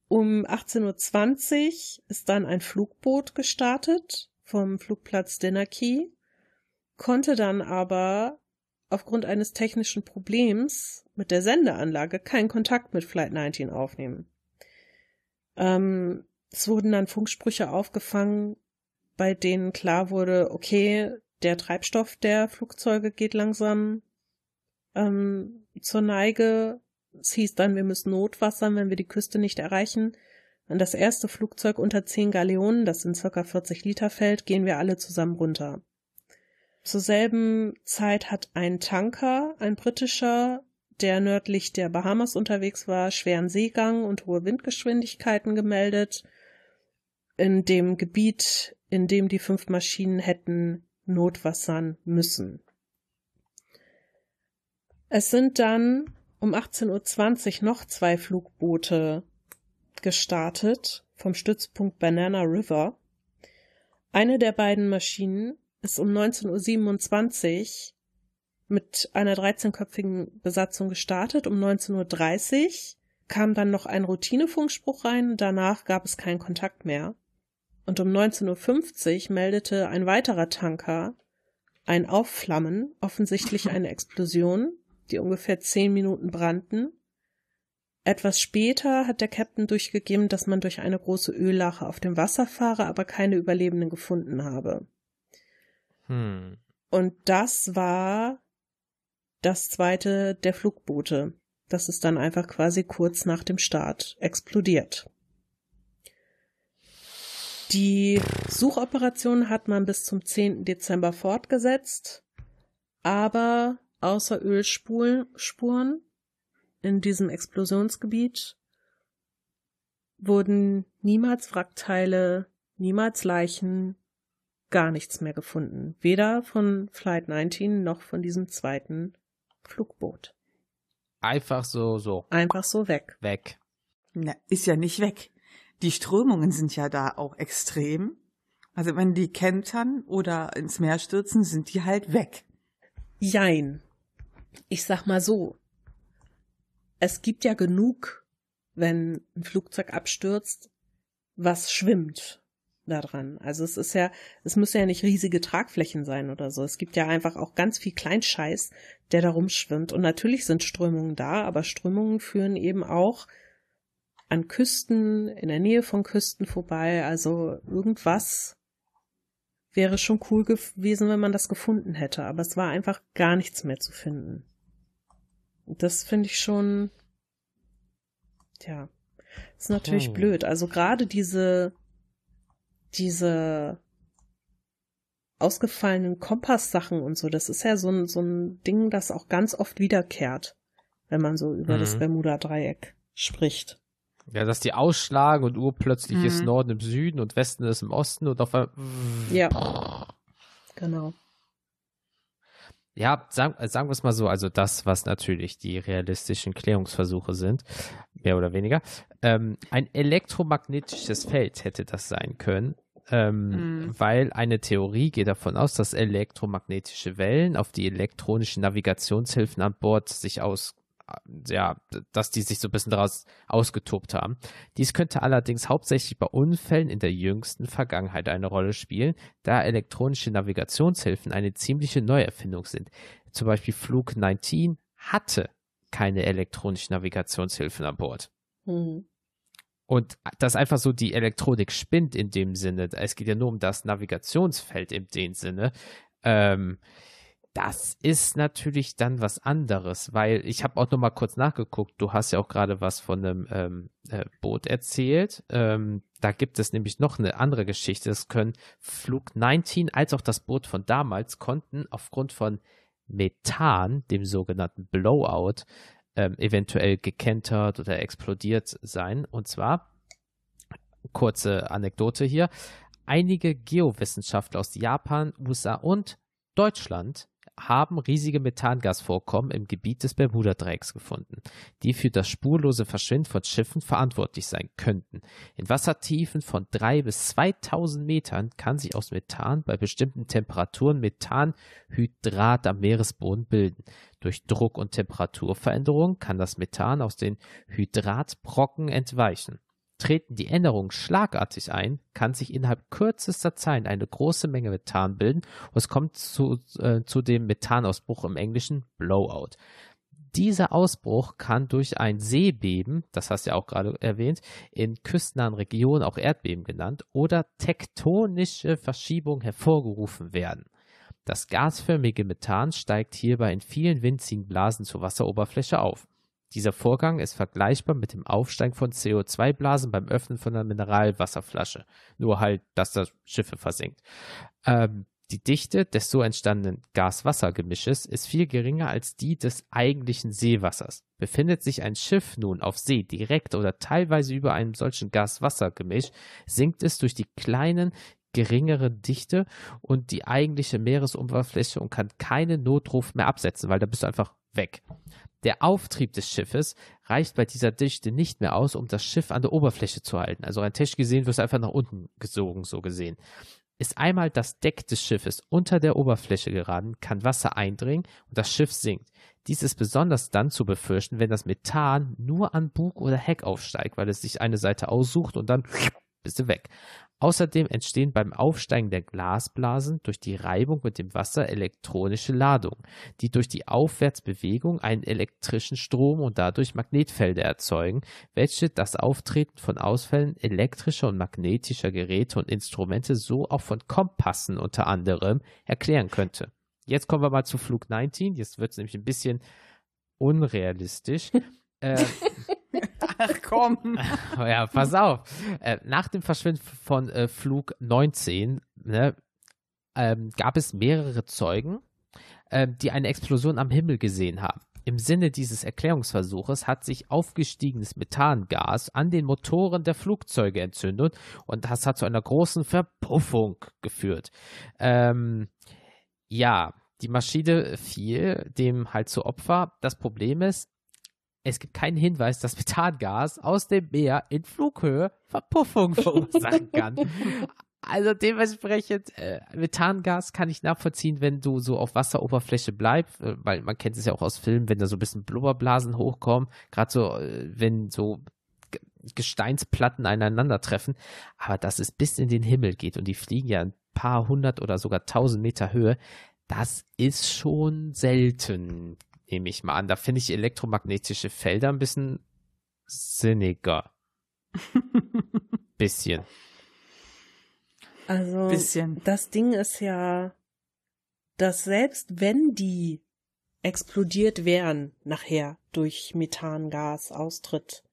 um 18.20 Uhr ist dann ein Flugboot gestartet vom Flugplatz Dinnerkey, konnte dann aber aufgrund eines technischen Problems mit der Sendeanlage keinen Kontakt mit Flight 19 aufnehmen. Ähm, es wurden dann Funksprüche aufgefangen, bei denen klar wurde, okay, der Treibstoff der Flugzeuge geht langsam ähm, zur Neige. Es hieß dann, wir müssen notwassern, wenn wir die Küste nicht erreichen. An das erste Flugzeug unter 10 Galeonen, das in circa 40 Liter fällt, gehen wir alle zusammen runter. Zur selben Zeit hat ein Tanker, ein britischer, der nördlich der Bahamas unterwegs war, schweren Seegang und hohe Windgeschwindigkeiten gemeldet. In dem Gebiet, in dem die fünf Maschinen hätten notwassern müssen. Es sind dann um 18.20 Uhr noch zwei Flugboote gestartet vom Stützpunkt Banana River. Eine der beiden Maschinen ist um 19.27 Uhr mit einer 13-köpfigen Besatzung gestartet. Um 19.30 Uhr kam dann noch ein Routinefunkspruch rein, danach gab es keinen Kontakt mehr. Und um 19.50 Uhr meldete ein weiterer Tanker ein Aufflammen, offensichtlich eine Explosion, die ungefähr zehn Minuten brannten. Etwas später hat der Captain durchgegeben, dass man durch eine große Öllache auf dem Wasser fahre, aber keine Überlebenden gefunden habe. Hm. Und das war das zweite der Flugboote. Das ist dann einfach quasi kurz nach dem Start explodiert. Die Suchoperation hat man bis zum 10. Dezember fortgesetzt, aber außer Ölspuren in diesem Explosionsgebiet wurden niemals Wrackteile, niemals Leichen, gar nichts mehr gefunden. Weder von Flight 19 noch von diesem zweiten Flugboot. Einfach so, so. Einfach so weg. Weg. Na, ist ja nicht weg. Die Strömungen sind ja da auch extrem. Also wenn die kentern oder ins Meer stürzen, sind die halt weg. Jein. Ich sag mal so. Es gibt ja genug, wenn ein Flugzeug abstürzt, was schwimmt daran. Also es ist ja, es müssen ja nicht riesige Tragflächen sein oder so. Es gibt ja einfach auch ganz viel Kleinscheiß, der da rumschwimmt. Und natürlich sind Strömungen da, aber Strömungen führen eben auch an Küsten, in der Nähe von Küsten vorbei. Also irgendwas wäre schon cool gewesen, wenn man das gefunden hätte. Aber es war einfach gar nichts mehr zu finden. Das finde ich schon, tja, ist natürlich Hm. blöd. Also gerade diese, diese ausgefallenen Kompasssachen und so, das ist ja so ein, so ein Ding, das auch ganz oft wiederkehrt, wenn man so über Mhm. das Bermuda-Dreieck spricht. Ja, dass die ausschlagen und urplötzlich ist Mhm. Norden im Süden und Westen ist im Osten und auf einmal. Ja. Genau. Ja, sagen, äh, sagen wir es mal so, also das, was natürlich die realistischen Klärungsversuche sind, mehr oder weniger. Ähm, ein elektromagnetisches Feld hätte das sein können, ähm, Mhm. weil eine Theorie geht davon aus, dass elektromagnetische Wellen auf die elektronischen Navigationshilfen an Bord sich aus ja, dass die sich so ein bisschen daraus ausgetobt haben. Dies könnte allerdings hauptsächlich bei Unfällen in der jüngsten Vergangenheit eine Rolle spielen, da elektronische Navigationshilfen eine ziemliche Neuerfindung sind. Zum Beispiel Flug 19 hatte keine elektronischen Navigationshilfen an Bord. Mhm. Und dass einfach so die Elektronik spinnt in dem Sinne, es geht ja nur um das Navigationsfeld in dem Sinne, ähm, Das ist natürlich dann was anderes, weil ich habe auch noch mal kurz nachgeguckt. Du hast ja auch gerade was von einem ähm, äh, Boot erzählt. Ähm, da gibt es nämlich noch eine andere Geschichte. Das können Flug 19 als auch das Boot von damals konnten aufgrund von Methan, dem sogenannten Blowout, ähm, eventuell gekentert oder explodiert sein. Und zwar, kurze Anekdote hier, einige Geowissenschaftler aus Japan, USA und Deutschland haben riesige Methangasvorkommen im Gebiet des Bermuda-Dreiecks gefunden, die für das spurlose Verschwinden von Schiffen verantwortlich sein könnten. In Wassertiefen von 3 bis 2000 Metern kann sich aus Methan bei bestimmten Temperaturen Methanhydrat am Meeresboden bilden. Durch Druck- und Temperaturveränderungen kann das Methan aus den Hydratbrocken entweichen. Treten die Änderungen schlagartig ein, kann sich innerhalb kürzester Zeit eine große Menge Methan bilden und es kommt zu, äh, zu dem Methanausbruch im Englischen Blowout. Dieser Ausbruch kann durch ein Seebeben, das hast du ja auch gerade erwähnt, in küstennahen Regionen auch Erdbeben genannt, oder tektonische Verschiebung hervorgerufen werden. Das gasförmige Methan steigt hierbei in vielen winzigen Blasen zur Wasseroberfläche auf. Dieser Vorgang ist vergleichbar mit dem Aufsteigen von CO2-Blasen beim Öffnen von einer Mineralwasserflasche, nur halt, dass das Schiffe versinkt. Ähm, die Dichte des so entstandenen Gas-Wasser-Gemisches ist viel geringer als die des eigentlichen Seewassers. Befindet sich ein Schiff nun auf See direkt oder teilweise über einem solchen Gas-Wasser-Gemisch, sinkt es durch die kleinen, geringere Dichte und die eigentliche Meeresoberfläche und kann keinen Notruf mehr absetzen, weil da bist du einfach weg. Der Auftrieb des Schiffes reicht bei dieser Dichte nicht mehr aus, um das Schiff an der Oberfläche zu halten. Also rein technisch gesehen wirst du einfach nach unten gesogen, so gesehen. Ist einmal das Deck des Schiffes unter der Oberfläche geraten, kann Wasser eindringen und das Schiff sinkt. Dies ist besonders dann zu befürchten, wenn das Methan nur an Bug oder Heck aufsteigt, weil es sich eine Seite aussucht und dann bist du weg. Außerdem entstehen beim Aufsteigen der Glasblasen durch die Reibung mit dem Wasser elektronische Ladungen, die durch die Aufwärtsbewegung einen elektrischen Strom und dadurch Magnetfelder erzeugen, welche das Auftreten von Ausfällen elektrischer und magnetischer Geräte und Instrumente so auch von Kompassen unter anderem erklären könnte. Jetzt kommen wir mal zu Flug 19. Jetzt wird es nämlich ein bisschen unrealistisch. <laughs> äh, Ach komm. <laughs> ja, pass auf. Äh, nach dem Verschwinden von äh, Flug 19 ne, ähm, gab es mehrere Zeugen, äh, die eine Explosion am Himmel gesehen haben. Im Sinne dieses Erklärungsversuches hat sich aufgestiegenes Methangas an den Motoren der Flugzeuge entzündet und das hat zu einer großen Verpuffung geführt. Ähm, ja, die Maschine fiel dem halt zu Opfer. Das Problem ist, es gibt keinen Hinweis, dass Methangas aus dem Meer in Flughöhe Verpuffung verursachen <laughs> kann. Also dementsprechend, äh, Methangas kann ich nachvollziehen, wenn du so auf Wasseroberfläche bleibst, äh, weil man kennt es ja auch aus Filmen, wenn da so ein bisschen Blubberblasen hochkommen, gerade so, äh, wenn so Gesteinsplatten aneinandertreffen, aber dass es bis in den Himmel geht und die fliegen ja ein paar hundert oder sogar tausend Meter Höhe, das ist schon selten nehme ich mal an. Da finde ich elektromagnetische Felder ein bisschen sinniger. <laughs> bisschen. Also, Bisschen. das Ding ist ja, dass selbst wenn die explodiert wären nachher durch Methangasaustritt,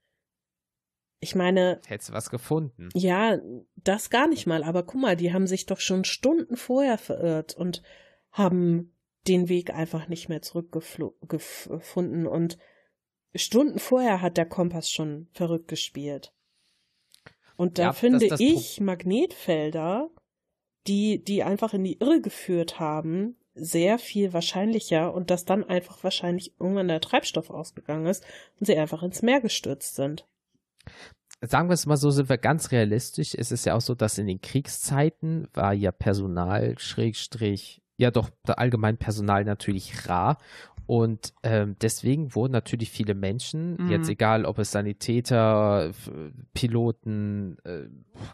ich meine, Hättest du was gefunden. ja, das gar nicht mal, aber guck mal, die haben sich doch schon Stunden vorher verirrt und haben den Weg einfach nicht mehr zurückgefunden und Stunden vorher hat der Kompass schon verrückt gespielt. Und da Ja, das- finde das ich Magnetfelder, die, die einfach in die Irre geführt haben, sehr viel wahrscheinlicher und dass dann einfach wahrscheinlich irgendwann der Treibstoff ausgegangen ist und sie einfach ins Meer gestürzt sind. Sagen wir es mal so, sind wir ganz realistisch. Es ist ja auch so, dass in den Kriegszeiten war ja Personal, Schrägstrich, ja doch allgemein Personal natürlich rar. Und ähm, deswegen wurden natürlich viele Menschen, Mhm. jetzt egal ob es Sanitäter, Piloten, äh,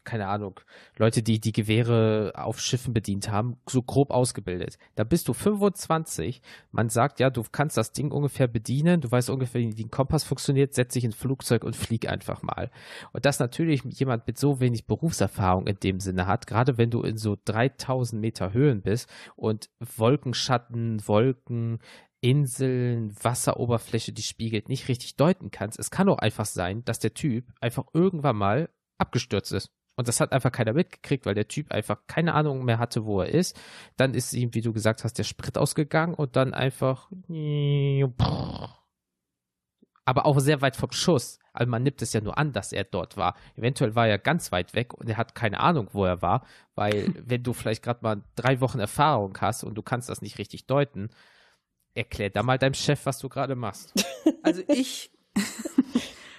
keine Ahnung, Leute, die die Gewehre auf Schiffen bedient haben, so grob ausgebildet. Da bist du 25, man sagt, ja, du kannst das Ding ungefähr bedienen, du weißt ungefähr, wie ein Kompass funktioniert, setz dich ins Flugzeug und flieg einfach mal. Und das natürlich jemand mit so wenig Berufserfahrung in dem Sinne hat, gerade wenn du in so 3000 Meter Höhen bist und und Wolkenschatten, Wolken, Inseln, Wasseroberfläche, die spiegelt, nicht richtig deuten kannst. Es kann auch einfach sein, dass der Typ einfach irgendwann mal abgestürzt ist. Und das hat einfach keiner mitgekriegt, weil der Typ einfach keine Ahnung mehr hatte, wo er ist. Dann ist ihm, wie du gesagt hast, der Sprit ausgegangen und dann einfach. Aber auch sehr weit vom Schuss. Also man nimmt es ja nur an, dass er dort war. Eventuell war er ganz weit weg und er hat keine Ahnung, wo er war, weil <laughs> wenn du vielleicht gerade mal drei Wochen Erfahrung hast und du kannst das nicht richtig deuten, erklär da mal deinem Chef, was du gerade machst. <laughs> Also ich,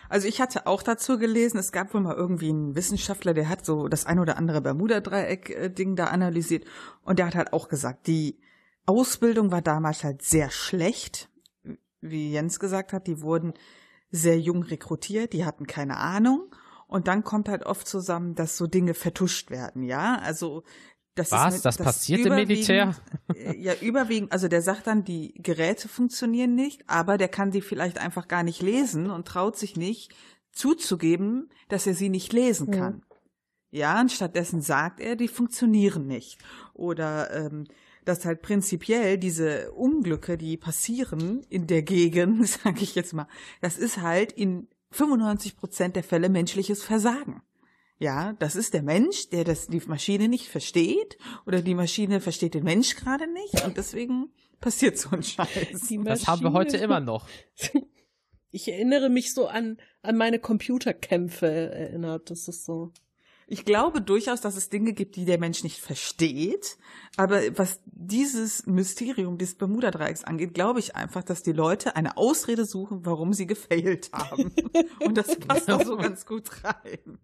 also ich hatte auch dazu gelesen, es gab wohl mal irgendwie einen Wissenschaftler, der hat so das ein oder andere Bermuda-Dreieck-Ding da analysiert und der hat halt auch gesagt, die Ausbildung war damals halt sehr schlecht. Wie Jens gesagt hat, die wurden sehr jung rekrutiert, die hatten keine Ahnung. Und dann kommt halt oft zusammen, dass so Dinge vertuscht werden, ja. Also das Was? Ist das, das passiert im Militär? <laughs> Ja, überwiegend. Also der sagt dann, die Geräte funktionieren nicht, aber der kann die vielleicht einfach gar nicht lesen und traut sich nicht zuzugeben, dass er sie nicht lesen kann. Ja, ja und stattdessen sagt er, die funktionieren nicht. Oder ähm, dass halt prinzipiell diese Unglücke, die passieren in der Gegend, <laughs> sage ich jetzt mal, das ist halt in 95 Prozent der Fälle menschliches Versagen. Ja, das ist der Mensch, der das, die Maschine nicht versteht oder die Maschine versteht den Mensch gerade nicht und deswegen passiert so ein Scheiß. Das haben wir heute immer noch. <laughs> Ich erinnere mich so an, an meine Computerkämpfe erinnert, das ist so. Ich glaube durchaus, dass es Dinge gibt, die der Mensch nicht versteht. Aber was dieses Mysterium des Bermuda-Dreiecks angeht, glaube ich einfach, dass die Leute eine Ausrede suchen, warum sie gefailt haben. <laughs> Und das passt auch so ganz gut rein.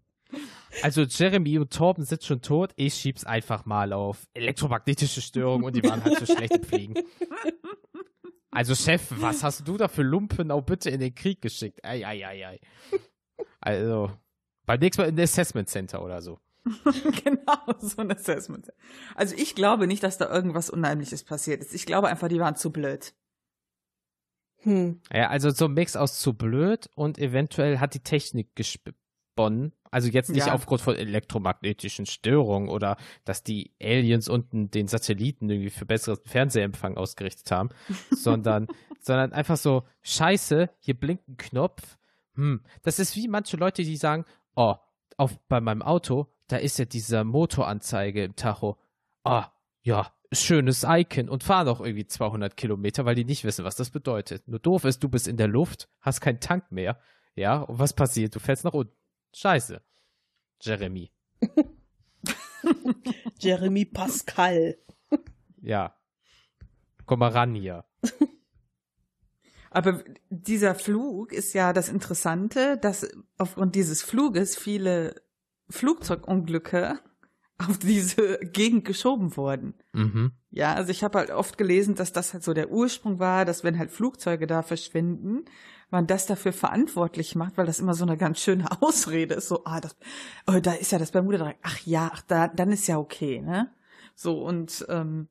Also Jeremy und Torben sind schon tot. Ich schieb's einfach mal auf elektromagnetische Störungen und die waren halt so schlecht im Fliegen. Also Chef, was hast du da für Lumpen auch bitte in den Krieg geschickt? Ei, ei, ei, ei. Also, beim nächsten Mal in das Assessment Center oder so. <laughs> genau, so ein Assessment Center. Also ich glaube nicht, dass da irgendwas Unheimliches passiert ist. Ich glaube einfach, die waren zu blöd. Hm. Ja, also so ein Mix aus zu blöd und eventuell hat die Technik gesponnen. Also jetzt nicht ja. aufgrund von elektromagnetischen Störungen oder dass die Aliens unten den Satelliten irgendwie für besseren Fernsehempfang ausgerichtet haben, <laughs> sondern, sondern einfach so, scheiße, hier blinkt ein Knopf. Hm. Das ist wie manche Leute, die sagen, oh, auf, bei meinem Auto, da ist ja diese Motoranzeige im Tacho. Ah, ja, schönes Icon und fahren auch irgendwie 200 Kilometer, weil die nicht wissen, was das bedeutet. Nur doof ist, du bist in der Luft, hast keinen Tank mehr. Ja, und was passiert? Du fällst nach unten. Scheiße. Jeremy. <laughs> Jeremy Pascal. Ja. Komm mal ran hier. <laughs> Aber dieser Flug ist ja das Interessante, dass aufgrund dieses Fluges viele Flugzeugunglücke <laughs> auf diese Gegend geschoben wurden. Mhm. Ja, also ich habe halt oft gelesen, dass das halt so der Ursprung war, dass wenn halt Flugzeuge da verschwinden, man das dafür verantwortlich macht, weil das immer so eine ganz schöne <laughs> Ausrede ist. So, ah, das, oh, da ist ja das Bermuda-Dreieck. Ach ja, ach, da, dann ist ja okay, ne? So, und ähm,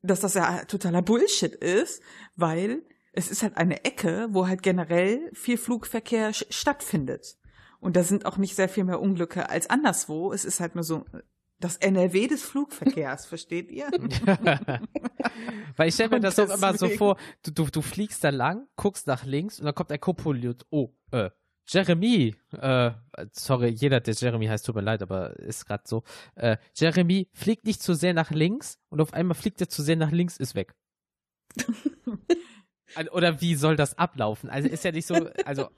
dass das ja totaler Bullshit ist, weil es ist halt eine Ecke, wo halt generell viel Flugverkehr stattfindet. Und da sind auch nicht sehr viel mehr Unglücke als anderswo. Es ist halt nur so das NRW des Flugverkehrs, <laughs> versteht ihr? <laughs> Weil ich stelle mir das auch immer so vor, du, du, du fliegst da lang, guckst nach links und dann kommt ein Co-Pilot, oh, äh, Jeremy, äh, sorry, jeder, der Jeremy heißt, tut mir leid, aber ist gerade so. Äh, Jeremy fliegt nicht zu sehr nach links und auf einmal fliegt er zu sehr nach links, ist weg. <laughs> Oder wie soll das ablaufen? Also ist ja nicht so, also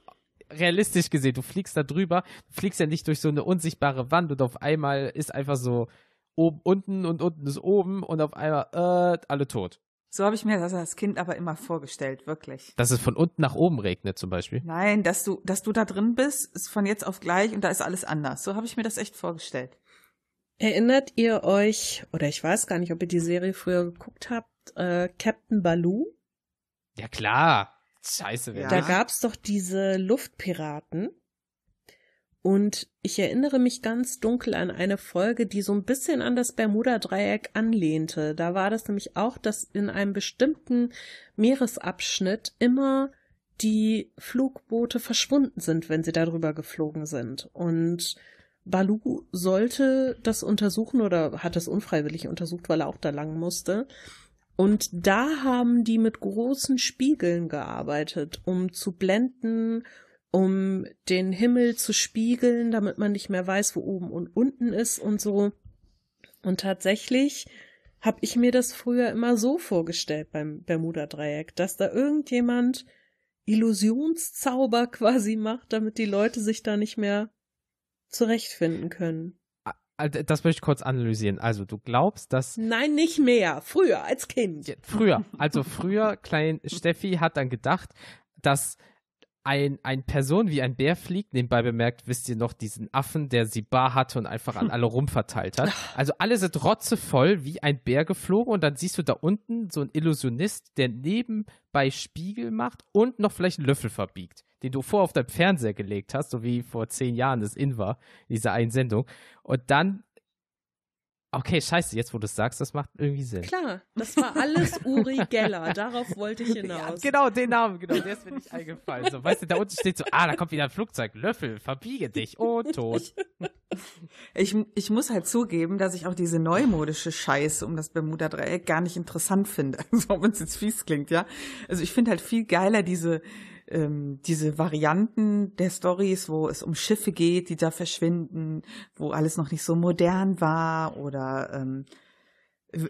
realistisch gesehen, du fliegst da drüber, du fliegst ja nicht durch so eine unsichtbare Wand und auf einmal ist einfach so oben unten und unten ist oben und auf einmal äh, alle tot. So habe ich mir das als Kind aber immer vorgestellt, wirklich. Dass es von unten nach oben regnet zum Beispiel? Nein, dass du, dass du da drin bist, ist von jetzt auf gleich und da ist alles anders. So habe ich mir das echt vorgestellt. Erinnert ihr euch, oder ich weiß gar nicht, ob ihr die Serie früher geguckt habt, äh, Captain Baloo? Ja klar. Scheiße, ja. Da gab's doch diese Luftpiraten. Und ich erinnere mich ganz dunkel an eine Folge, die so ein bisschen an das Bermuda-Dreieck anlehnte. Da war das nämlich auch, dass in einem bestimmten Meeresabschnitt immer die Flugboote verschwunden sind, wenn sie darüber geflogen sind. Und Balu sollte das untersuchen oder hat es unfreiwillig untersucht, weil er auch da lang musste. Und da haben die mit großen Spiegeln gearbeitet, um zu blenden, um den Himmel zu spiegeln, damit man nicht mehr weiß, wo oben und unten ist und so. Und tatsächlich habe ich mir das früher immer so vorgestellt beim Bermuda-Dreieck, dass da irgendjemand Illusionszauber <laughs> quasi macht, damit die Leute sich da nicht mehr zurechtfinden können. Das möchte ich kurz analysieren. Also du glaubst, dass. Nein, nicht mehr. Früher, als Kind. Ja, früher. Also früher, klein Steffi hat dann gedacht, dass ein, ein Person wie ein Bär fliegt, nebenbei bemerkt, wisst ihr noch, diesen Affen, der sie bar hatte und einfach an alle rumverteilt hat. Also alle sind rotzevoll wie ein Bär geflogen und dann siehst du da unten so einen Illusionist, der nebenbei Spiegel macht und noch vielleicht einen Löffel verbiegt, den du vor auf deinem Fernseher gelegt hast, so wie vor zehn Jahren das in war, diese Einsendung. Und dann Okay, scheiße, jetzt wo du es sagst, das macht irgendwie Sinn. Klar, das war alles Uri Geller, darauf wollte ich <laughs> hinaus. Ja, genau, den Namen, genau, der ist mir nicht eingefallen. So, weißt du, da unten steht so, ah, da kommt wieder ein Flugzeug, Löffel, verbiege dich, oh, <laughs> tot. Ich, ich muss halt zugeben, dass ich auch diese neumodische Scheiße um das Bermuda-Dreieck gar nicht interessant finde. <laughs> Also, wenn es jetzt fies klingt, ja. Also ich finde halt viel geiler diese, ähm, diese Varianten der Stories, wo es um Schiffe geht, die da verschwinden, wo alles noch nicht so modern war oder ähm,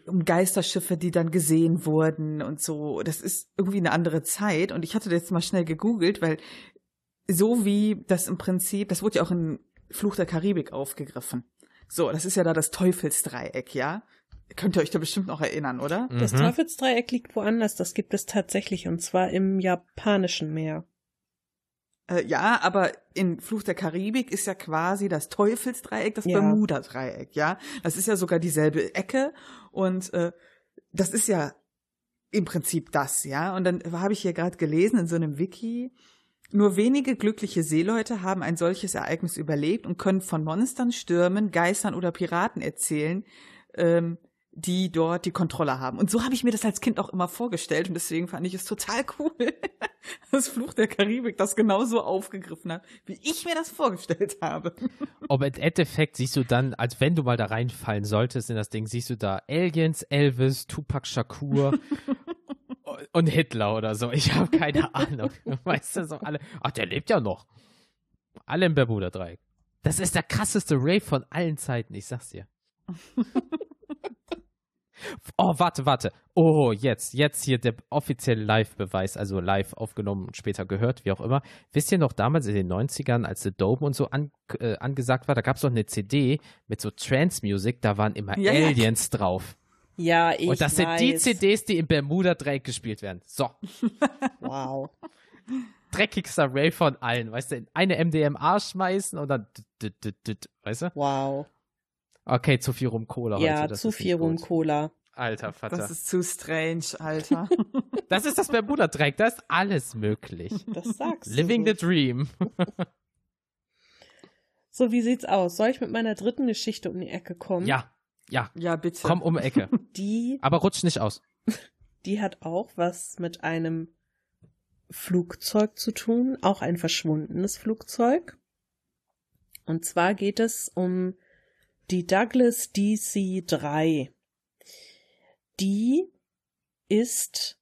um Geisterschiffe, die dann gesehen wurden und so. Das ist irgendwie eine andere Zeit. Und ich hatte das jetzt mal schnell gegoogelt, weil so wie das im Prinzip, das wurde ja auch in Fluch der Karibik aufgegriffen. So, das ist ja da das Teufelsdreieck, ja? Könnt ihr euch da bestimmt noch erinnern, oder? Das mhm. Teufelsdreieck liegt woanders, das gibt es tatsächlich, und zwar im japanischen Meer. Äh, ja, aber in Fluch der Karibik ist ja quasi das Teufelsdreieck, das ja. Bermuda-Dreieck, ja. Das ist ja sogar dieselbe Ecke und äh, das ist ja im Prinzip das, ja. Und dann habe ich hier gerade gelesen in so einem Wiki, nur wenige glückliche Seeleute haben ein solches Ereignis überlebt und können von Monstern, Stürmen, Geistern oder Piraten erzählen, ähm, die dort die Kontrolle haben. Und so habe ich mir das als Kind auch immer vorgestellt und deswegen fand ich es total cool, <laughs> dass Fluch der Karibik das genauso aufgegriffen hat, wie ich mir das vorgestellt habe. <laughs> Aber im Endeffekt siehst du dann, als wenn du mal da reinfallen solltest in das Ding, siehst du da Aliens, Elvis, Tupac Shakur <laughs> und Hitler oder so. Ich habe keine Ahnung. Weißt du, so alle. Ach, der lebt ja noch. Alle im Bermuda-Dreieck. Das ist der krasseste Rave von allen Zeiten, ich sag's dir. Oh, warte, warte. Oh, jetzt, jetzt hier der offizielle Live-Beweis, also live aufgenommen und später gehört, wie auch immer. Wisst ihr noch damals in den 90ern, als The Dome und so an, äh, angesagt war, da gab es doch eine CD mit so Trance-Music, da waren immer ja, Aliens ja. drauf. Ja, ich Und das weiß. sind die CDs, die im Bermuda-Dreieck gespielt werden. So. <laughs> wow. Dreckigster Ray von allen, weißt du, in eine MDMA schmeißen und dann, weißt du? Wow. Okay, zu viel rum Cola ja, heute. Ja, zu viel rum Cola. Alter Vater. Das ist zu strange, Alter. <laughs> das ist das Bermuda-Dreieck, da ist alles möglich. Das sagst Living du. the dream. <laughs> so, wie sieht's aus? Soll ich mit meiner dritten Geschichte um die Ecke kommen? Ja, ja. Ja, bitte. Komm um die Ecke. <laughs> Die. Aber rutsch nicht aus. Die hat auch was mit einem Flugzeug zu tun, auch ein verschwundenes Flugzeug. Und zwar geht es um die Douglas DC-3, die ist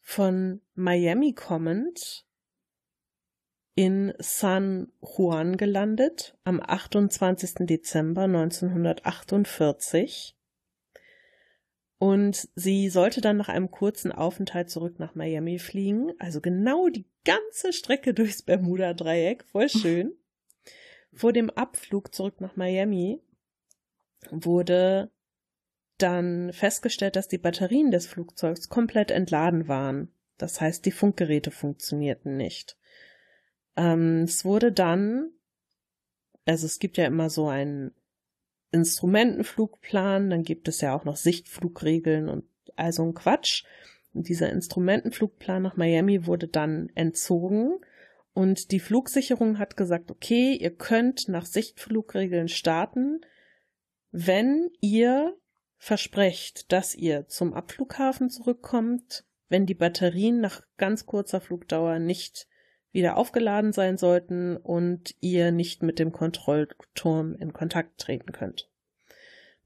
von Miami kommend in San Juan gelandet am 28. Dezember 1948 und sie sollte dann nach einem kurzen Aufenthalt zurück nach Miami fliegen, also genau die ganze Strecke durchs Bermuda-Dreieck, voll schön. <laughs> Vor dem Abflug zurück nach Miami wurde dann festgestellt, dass die Batterien des Flugzeugs komplett entladen waren. Das heißt, die Funkgeräte funktionierten nicht. Ähm, es wurde dann, also es gibt ja immer so einen Instrumentenflugplan, dann gibt es ja auch noch Sichtflugregeln und also ein Quatsch. Und dieser Instrumentenflugplan nach Miami wurde dann entzogen und die Flugsicherung hat gesagt, okay, ihr könnt nach Sichtflugregeln starten, wenn ihr versprecht, dass ihr zum Abflughafen zurückkommt, wenn die Batterien nach ganz kurzer Flugdauer nicht wieder aufgeladen sein sollten und ihr nicht mit dem Kontrollturm in Kontakt treten könnt.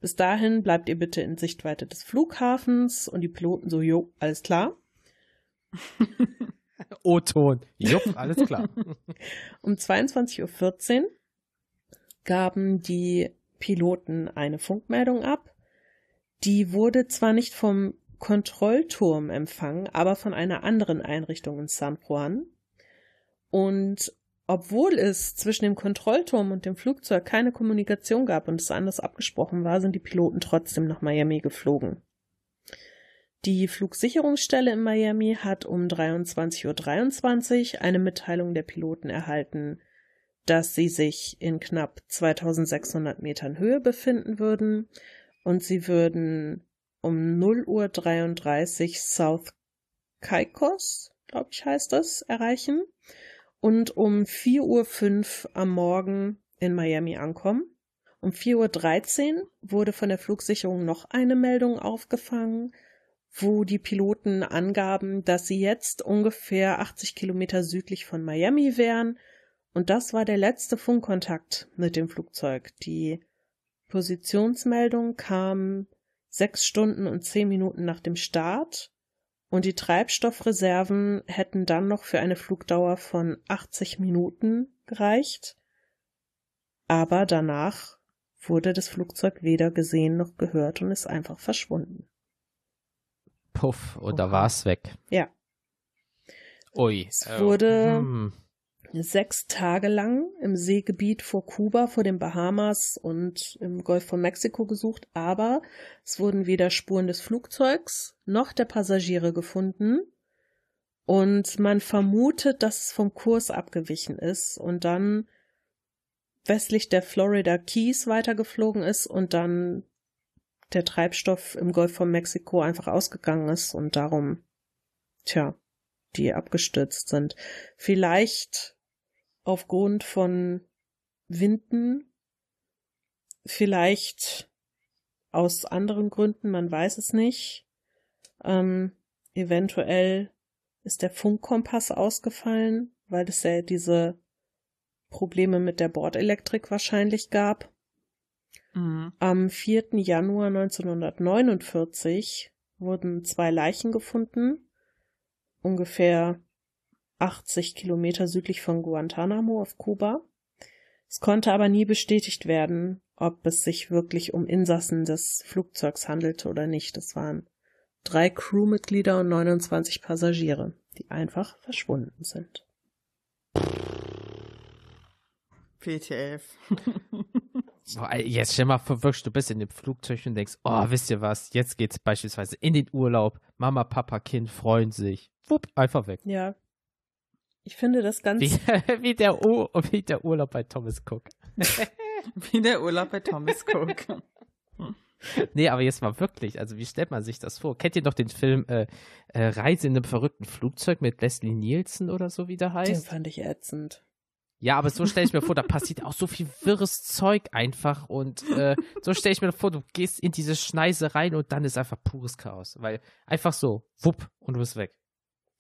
Bis dahin bleibt ihr bitte in Sichtweite des Flughafens und die Piloten so, jo, alles klar. <laughs> O-Ton. Jupp, alles klar. <laughs> um 22.14 Uhr gaben die Piloten eine Funkmeldung ab. Die wurde zwar nicht vom Kontrollturm empfangen, aber von einer anderen Einrichtung in San Juan. Und obwohl es zwischen dem Kontrollturm und dem Flugzeug keine Kommunikation gab und es anders abgesprochen war, sind die Piloten trotzdem nach Miami geflogen. Die Flugsicherungsstelle in Miami hat um 23.23 Uhr 23 eine Mitteilung der Piloten erhalten, dass sie sich in knapp 2600 Metern Höhe befinden würden und sie würden um 0 Uhr 33 South Caicos, glaube ich heißt das, erreichen und um 4.05 Uhr am Morgen in Miami ankommen. Um 4.13 Uhr wurde von der Flugsicherung noch eine Meldung aufgefangen, wo die Piloten angaben, dass sie jetzt ungefähr 80 Kilometer südlich von Miami wären. Und das war der letzte Funkkontakt mit dem Flugzeug. Die Positionsmeldung kam sechs Stunden und zehn Minuten nach dem Start und die Treibstoffreserven hätten dann noch für eine Flugdauer von 80 Minuten gereicht. Aber danach wurde das Flugzeug weder gesehen noch gehört und ist einfach verschwunden. Puff, und da war es weg. Ja. Ui. Es wurde Hm. Sechs Tage lang im Seegebiet vor Kuba, vor den Bahamas und im Golf von Mexiko gesucht, aber es wurden weder Spuren des Flugzeugs noch der Passagiere gefunden. Und man vermutet, dass es vom Kurs abgewichen ist und dann westlich der Florida Keys weitergeflogen ist und dann der Treibstoff im Golf von Mexiko einfach ausgegangen ist und darum, tja, die abgestürzt sind. Vielleicht aufgrund von Winden, vielleicht aus anderen Gründen, man weiß es nicht. Ähm, eventuell ist der Funkkompass ausgefallen, weil es ja diese Probleme mit der Bordelektrik wahrscheinlich gab. Mhm. Am 4. Januar 1949 wurden zwei Leichen gefunden, ungefähr 80 Kilometer südlich von Guantanamo auf Kuba. Es konnte aber nie bestätigt werden, ob es sich wirklich um Insassen des Flugzeugs handelte oder nicht. Es waren drei Crewmitglieder und 29 Passagiere, die einfach verschwunden sind. <laughs> Boah, ey, Jetzt stell mal vor, wirklich, du bist in dem Flugzeug und denkst, oh, wisst ihr was, jetzt geht's beispielsweise in den Urlaub, Mama, Papa, Kind freuen sich, wupp, einfach weg. Ja. Ich finde das ganz Wie, <laughs> wie, der, U wie der Urlaub bei Thomas Cook. <laughs> Wie der Urlaub bei Thomas Cook. <laughs> Nee, aber jetzt mal wirklich, also wie stellt man sich das vor? Kennt ihr noch den Film äh, äh, Reise in einem verrückten Flugzeug mit Leslie Nielsen oder so, wie der Den heißt? fand ich ätzend. Ja, aber so stelle ich mir vor, da passiert auch so viel wirres Zeug einfach und äh, so stelle ich mir vor, du gehst in diese Schneise rein und dann ist einfach pures Chaos, weil einfach so, wupp, und du bist weg.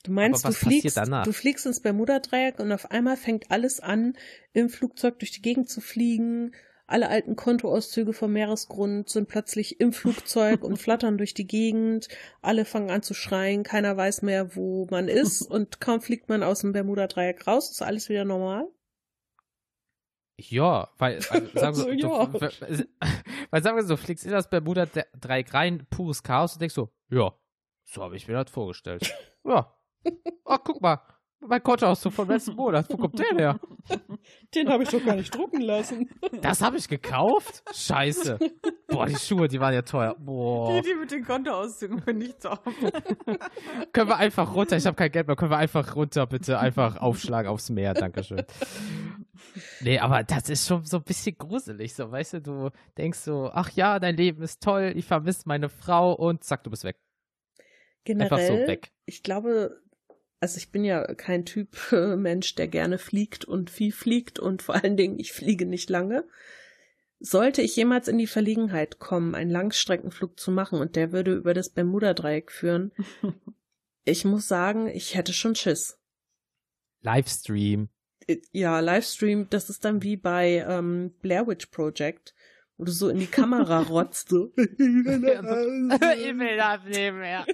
Du meinst, du fliegst, du fliegst ins Bermuda-Dreieck und auf einmal fängt alles an, im Flugzeug durch die Gegend zu fliegen. Alle alten Kontoauszüge vom Meeresgrund sind plötzlich im Flugzeug und <laughs> flattern durch die Gegend. Alle fangen an zu schreien, keiner weiß mehr, wo man ist <laughs> und kaum fliegt man aus dem Bermuda-Dreieck raus, ist alles wieder normal. Ja, weil, also, <laughs> sagen wir, Also, du, ja. weil sagen wir so, du fliegst in das Bermuda-Dreieck rein, pures Chaos und denkst so, ja, so habe ich mir das vorgestellt. Ja. Ach, guck mal, mein Kontoauszug vom letzten Monat, wo kommt der her? Den habe ich doch gar nicht drucken lassen. Das habe ich gekauft? Scheiße. Boah, die Schuhe, die waren ja teuer. Boah. Die, die mit den Kontoauszügen finde ich top. Können wir einfach runter? Ich habe kein Geld mehr. Können wir einfach runter, bitte? Einfach aufschlagen aufs Meer. Dankeschön. Nee, aber das ist schon so ein bisschen gruselig. So, weißt du, du denkst so, ach ja, dein Leben ist toll, ich vermisse meine Frau und zack, du bist weg. Generell, Einfach so weg. ich glaube, also ich bin ja kein Typ äh, <laughs> Mensch, der gerne fliegt und viel fliegt und vor allen Dingen, ich fliege nicht lange. Sollte ich jemals in die Verlegenheit kommen, einen Langstreckenflug zu machen und der würde über das Bermuda-Dreieck führen, <laughs> ich muss sagen, ich hätte schon Schiss. Livestream. Äh, Ja, Livestream, das ist dann wie bei ähm, Blair Witch Project, wo du so in die Kamera rotzt. So. <laughs> ich will das nicht mehr.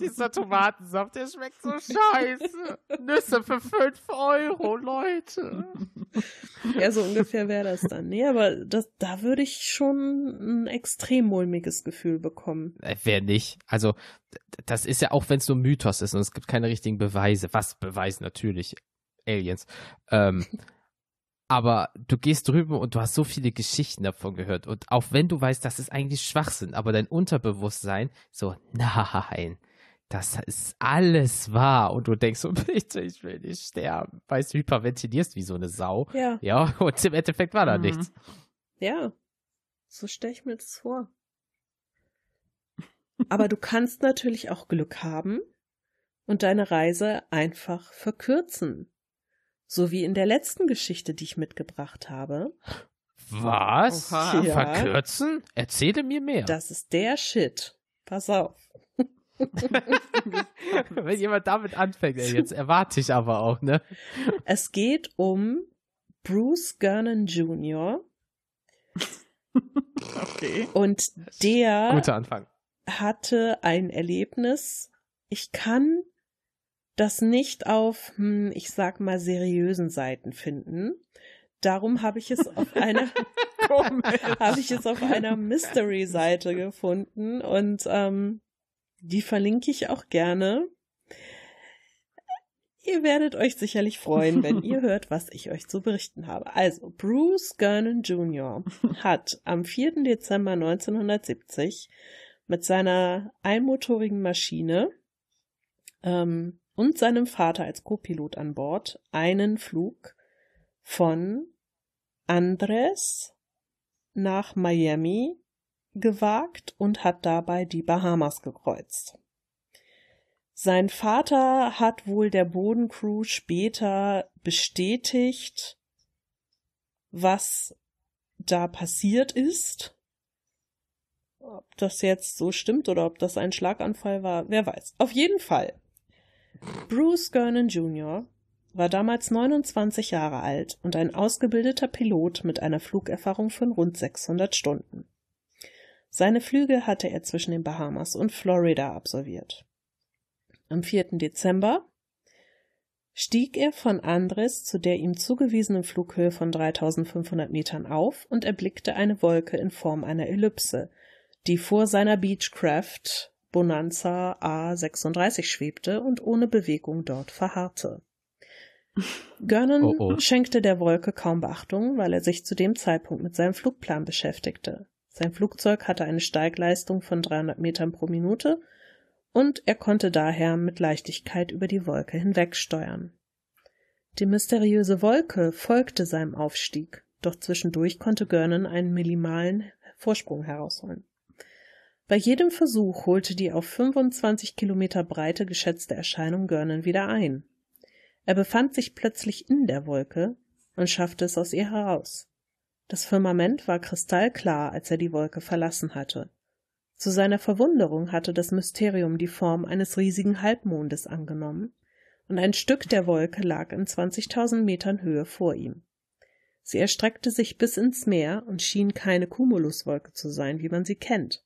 Dieser Tomatensaft, der schmeckt so scheiße. Nüsse für 5 Euro, Leute. Ja, so ungefähr wäre das dann. Nee, aber das, da würde ich schon ein extrem mulmiges Gefühl bekommen. Äh, Wer nicht? Also, das ist ja auch, wenn es so ein Mythos ist und es gibt keine richtigen Beweise. Was beweisen natürlich Aliens. Ähm, <laughs> aber du gehst drüben und du hast so viele Geschichten davon gehört. Und auch wenn du weißt, das ist eigentlich Schwachsinn, aber dein Unterbewusstsein so, nein, das ist alles wahr. Und du denkst so, <laughs> bitte, ich will nicht sterben. Weißt du, hyperventilierst wie so eine Sau. Ja, Ja, und im Endeffekt war da Mhm. nichts. ja. So stelle ich mir das vor. Aber du kannst natürlich auch Glück haben und deine Reise einfach verkürzen. So wie in der letzten Geschichte, die ich mitgebracht habe. Was? Oha. Ja. Verkürzen? Erzähle mir mehr. Das ist der Shit. Pass auf. <laughs> Wenn jemand damit anfängt, ey, jetzt erwarte ich aber auch, ne? Es geht um Bruce Gernon Jr. Okay. und der Guter Anfang. hatte ein Erlebnis. Ich kann das nicht auf, hm, ich sag mal, seriösen Seiten finden. Darum habe ich es auf <laughs> einer habe ich es auf einer Mystery-Seite gefunden und ähm, die verlinke ich auch gerne. Ihr werdet euch sicherlich freuen, wenn ihr <laughs> hört, was ich euch zu berichten habe. Also, Bruce Gernon Jr. hat am 4. Dezember 1970 mit seiner einmotorigen Maschine ähm, und seinem Vater als Co-Pilot an Bord einen Flug von Andres nach Miami gewagt und hat dabei die Bahamas gekreuzt. Sein Vater hat wohl der Bodencrew später bestätigt, was da passiert ist. Ob das jetzt so stimmt oder ob das ein Schlaganfall war, wer weiß. Auf jeden Fall. Bruce Gernon Jr. war damals 29 Jahre alt und ein ausgebildeter Pilot mit einer Flugerfahrung von rund 600 Stunden. Seine Flüge hatte er zwischen den Bahamas und Florida absolviert. Am 4. Dezember stieg er von Andres zu der ihm zugewiesenen Flughöhe von 3500 Metern auf und erblickte eine Wolke in Form einer Ellipse, die vor seiner Beechcraft Bonanza A36 schwebte und ohne Bewegung dort verharrte. Gernon Oh, oh. schenkte der Wolke kaum Beachtung, weil er sich zu dem Zeitpunkt mit seinem Flugplan beschäftigte. Sein Flugzeug hatte eine Steigleistung von 300 Metern pro Minute und er konnte daher mit Leichtigkeit über die Wolke hinwegsteuern. Die mysteriöse Wolke folgte seinem Aufstieg, doch zwischendurch konnte Gernon einen minimalen Vorsprung herausholen. Bei jedem Versuch holte die auf 25 Kilometer Breite geschätzte Erscheinung Gernon wieder ein. Er befand sich plötzlich in der Wolke und schaffte es aus ihr heraus. Das Firmament war kristallklar, als er die Wolke verlassen hatte. Zu seiner Verwunderung hatte das Mysterium die Form eines riesigen Halbmondes angenommen, und ein Stück der Wolke lag in 20.000 Metern Höhe vor ihm. Sie erstreckte sich bis ins Meer und schien keine Cumuluswolke zu sein, wie man sie kennt.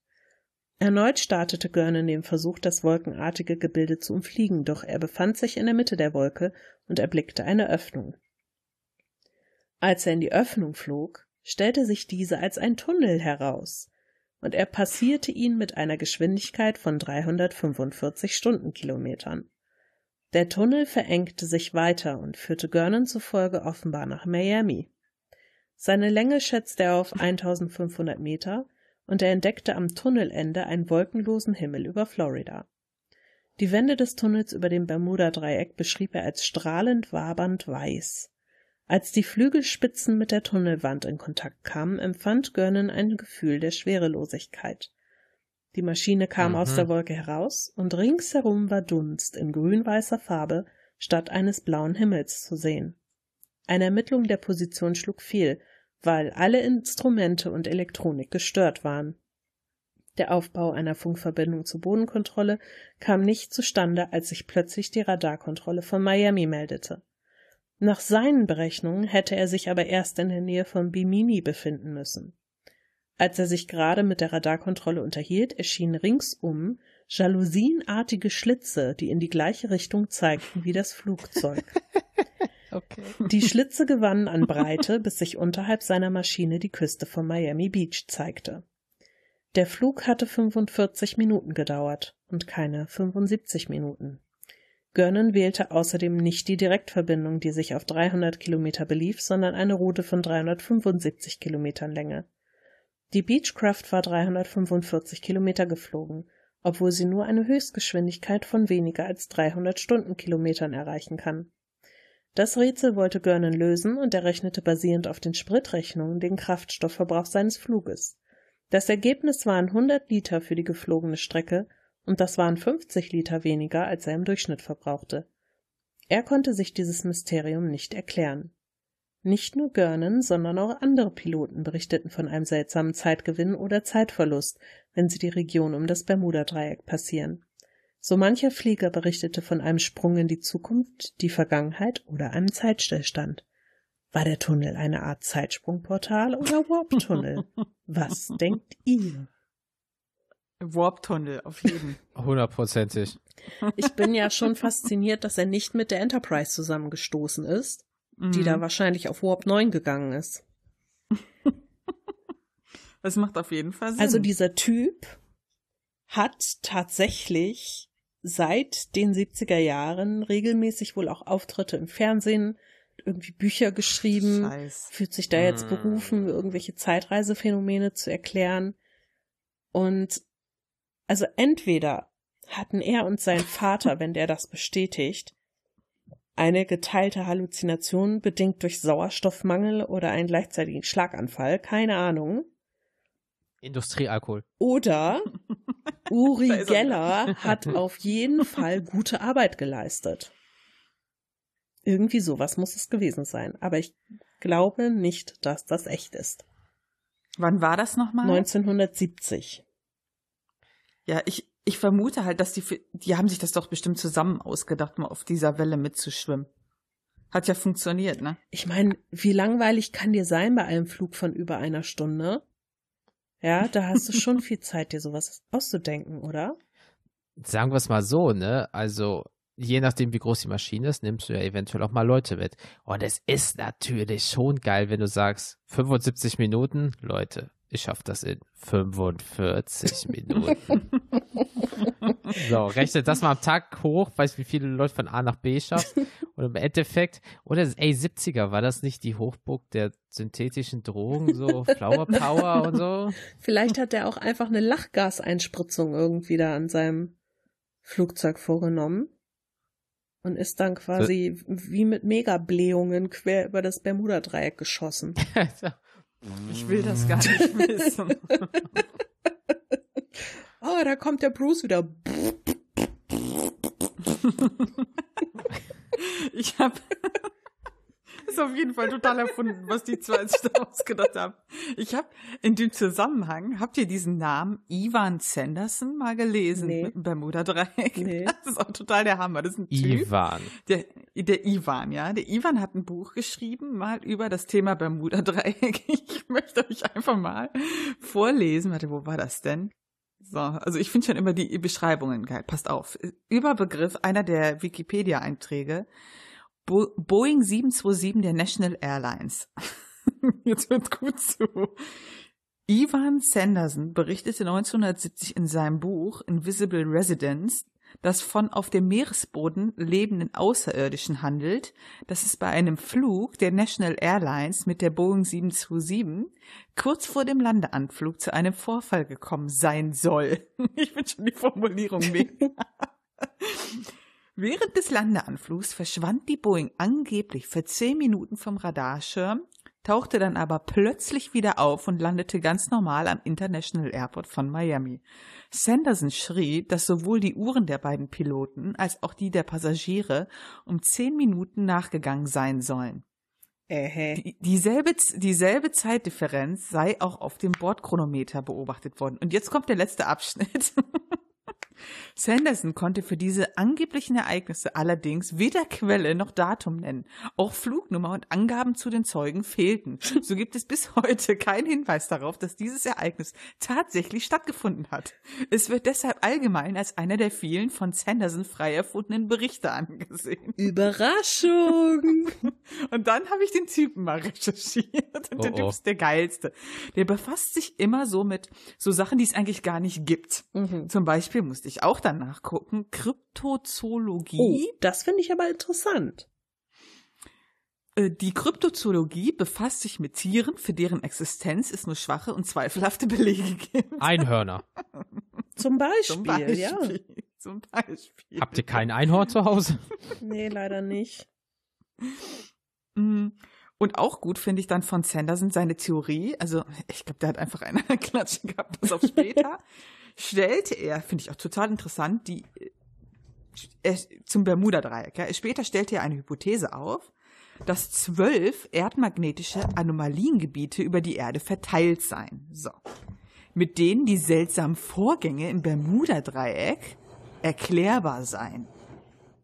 Erneut startete Gernon den Versuch, das wolkenartige Gebilde zu umfliegen, doch er befand sich in der Mitte der Wolke und erblickte eine Öffnung. Als er in die Öffnung flog, stellte sich diese als ein Tunnel heraus, und er passierte ihn mit einer Geschwindigkeit von 345 Stundenkilometern. Der Tunnel verengte sich weiter und führte Gernon zufolge offenbar nach Miami. Seine Länge schätzte er auf 1500 Meter und er entdeckte am Tunnelende einen wolkenlosen Himmel über Florida. Die Wände des Tunnels über dem Bermuda-Dreieck beschrieb er als strahlend wabernd weiß. Als die Flügelspitzen mit der Tunnelwand in Kontakt kamen, empfand Gernon ein Gefühl der Schwerelosigkeit. Die Maschine kam Mhm. aus der Wolke heraus und ringsherum war Dunst in grün-weißer Farbe statt eines blauen Himmels zu sehen. Eine Ermittlung der Position schlug fehl, weil alle Instrumente und Elektronik gestört waren. Der Aufbau einer Funkverbindung zur Bodenkontrolle kam nicht zustande, als sich plötzlich die Radarkontrolle von Miami meldete. Nach seinen Berechnungen hätte er sich aber erst in der Nähe von Bimini befinden müssen. Als er sich gerade mit der Radarkontrolle unterhielt, erschienen ringsum jalousienartige Schlitze, die in die gleiche Richtung zeigten wie das Flugzeug. <laughs> Okay. <laughs> Die Schlitze gewannen an Breite, bis sich unterhalb seiner Maschine die Küste von Miami Beach zeigte. Der Flug hatte 45 Minuten gedauert und keine 75 Minuten. Görnen wählte außerdem nicht die Direktverbindung, die sich auf 300 Kilometer belief, sondern eine Route von 375 Kilometern Länge. Die Beechcraft war 345 Kilometer geflogen, obwohl sie nur eine Höchstgeschwindigkeit von weniger als 300 Stundenkilometern erreichen kann. Das Rätsel wollte Görnen lösen und er rechnete basierend auf den Spritrechnungen den Kraftstoffverbrauch seines Fluges. Das Ergebnis waren 100 Liter für die geflogene Strecke und das waren 50 Liter weniger, als er im Durchschnitt verbrauchte. Er konnte sich dieses Mysterium nicht erklären. Nicht nur Görnen, sondern auch andere Piloten berichteten von einem seltsamen Zeitgewinn oder Zeitverlust, wenn sie die Region um das Bermuda-Dreieck passieren. So mancher Flieger berichtete von einem Sprung in die Zukunft, die Vergangenheit oder einem Zeitstillstand. War der Tunnel eine Art Zeitsprungportal oder Warp-Tunnel? <laughs> Was denkt ihr? Warp-Tunnel, auf jeden. Hundertprozentig. Ich bin ja schon fasziniert, dass er nicht mit der Enterprise zusammengestoßen ist, die Mhm. da wahrscheinlich auf Warp 9 gegangen ist. Das macht auf jeden Fall Sinn. Also dieser Typ hat tatsächlich seit den 70er Jahren regelmäßig wohl auch Auftritte im Fernsehen, irgendwie Bücher geschrieben, Scheiß. fühlt sich da jetzt Mm. berufen, irgendwelche Zeitreisephänomene zu erklären. Und also entweder hatten er und sein Vater, wenn der das bestätigt, eine geteilte Halluzination bedingt durch Sauerstoffmangel oder einen gleichzeitigen Schlaganfall, keine Ahnung. Industriealkohol. Oder <laughs> Uri er Geller hat <laughs> auf jeden Fall gute Arbeit geleistet. Irgendwie sowas muss es gewesen sein. Aber ich glaube nicht, dass das echt ist. Wann war das nochmal? 1970. Ja, ich, ich vermute halt, dass die, die haben sich das doch bestimmt zusammen ausgedacht, mal auf dieser Welle mitzuschwimmen. Hat ja funktioniert, ne? Ich meine, wie langweilig kann dir sein bei einem Flug von über einer Stunde? Ja, da hast du schon viel Zeit, dir sowas auszudenken, oder? Sagen wir es mal so, ne? Also, je nachdem, wie groß die Maschine ist, nimmst du ja eventuell auch mal Leute mit. Und es ist natürlich schon geil, wenn du sagst, 75 Minuten, Leute, ich schaff das in 45 Minuten. <laughs> so, rechne das mal am Tag hoch, weißt wie viele Leute von A nach B schaffst. Und im Endeffekt, oder ey, 70er, war das nicht die Hochburg der synthetischen Drogen, so Flower Power und so? <laughs> Vielleicht hat er auch einfach eine Lachgaseinspritzung irgendwie da an seinem Flugzeug vorgenommen und ist dann quasi wie mit Megablähungen quer über das Bermuda-Dreieck geschossen. <laughs> Ich will das gar nicht <laughs> wissen. Oh, da kommt der Bruce wieder. <laughs> Ich habe <laughs> ist auf jeden Fall total erfunden, was die zwei sich da ausgedacht haben. Ich habe in dem Zusammenhang, habt ihr diesen Namen Ivan Sanderson mal gelesen Nee. mit dem Bermuda-Dreieck? Nee. <laughs> Das ist auch total der Hammer. Das ist ein Typ. Ivan. Der, der Ivan, ja. Der Ivan hat ein Buch geschrieben, mal über das Thema Bermuda-Dreieck. <laughs> Ich möchte euch einfach mal vorlesen. Warte, wo war das denn? So, also ich finde schon immer die Beschreibungen geil. Passt auf. Überbegriff einer der Wikipedia-Einträge. Bo Boeing 727 der National Airlines. <laughs> Jetzt wird's gut zu. Ivan Sanderson berichtete 1970 in seinem Buch Invisible Residence, das von auf dem Meeresboden lebenden Außerirdischen handelt, dass es bei einem Flug der National Airlines mit der Boeing 727 kurz vor dem Landeanflug zu einem Vorfall gekommen sein soll. <laughs> Ich finde schon die Formulierung <laughs> mega. Während des Landeanflugs verschwand die Boeing angeblich für zehn Minuten vom Radarschirm, tauchte dann aber plötzlich wieder auf und landete ganz normal am International Airport von Miami. Sanderson schrieb, dass sowohl die Uhren der beiden Piloten als auch die der Passagiere um zehn Minuten nachgegangen sein sollen. Die, dieselbe, dieselbe Zeitdifferenz sei auch auf dem Bordchronometer beobachtet worden. Und jetzt kommt der letzte Abschnitt. <laughs> Sanderson konnte für diese angeblichen Ereignisse allerdings weder Quelle noch Datum nennen. Auch Flugnummer und Angaben zu den Zeugen fehlten. So gibt es bis heute keinen Hinweis darauf, dass dieses Ereignis tatsächlich stattgefunden hat. Es wird deshalb allgemein als einer der vielen von Sanderson frei erfundenen Berichte angesehen. Überraschung! <laughs> Und dann habe ich den Typen mal recherchiert. Und der Oh, Typ oh. ist der geilste. Der befasst sich immer so mit so Sachen, die es eigentlich gar nicht gibt. Mhm. Zum Beispiel musste ich auch dann nachgucken, Oh, Kryptozoologie. das finde ich aber interessant. Äh, Die Kryptozoologie befasst sich mit Tieren, für deren Existenz es nur schwache und zweifelhafte Belege gibt. Einhörner. <laughs> Zum Beispiel, Zum Beispiel. ja. Zum Beispiel. Habt ihr kein Einhorn zu Hause? <laughs> Nee, leider nicht. Mm. Und auch gut finde ich dann von Sanderson seine Theorie. Also ich glaube, der hat einfach eine <laughs> Klatsche gehabt, bis auf später. Stellte er, finde ich auch total interessant, die äh, zum Bermuda-Dreieck. Ja. Später stellte er eine Hypothese auf, dass zwölf erdmagnetische Anomaliengebiete über die Erde verteilt seien. So. Mit denen die seltsamen Vorgänge im Bermuda-Dreieck erklärbar seien.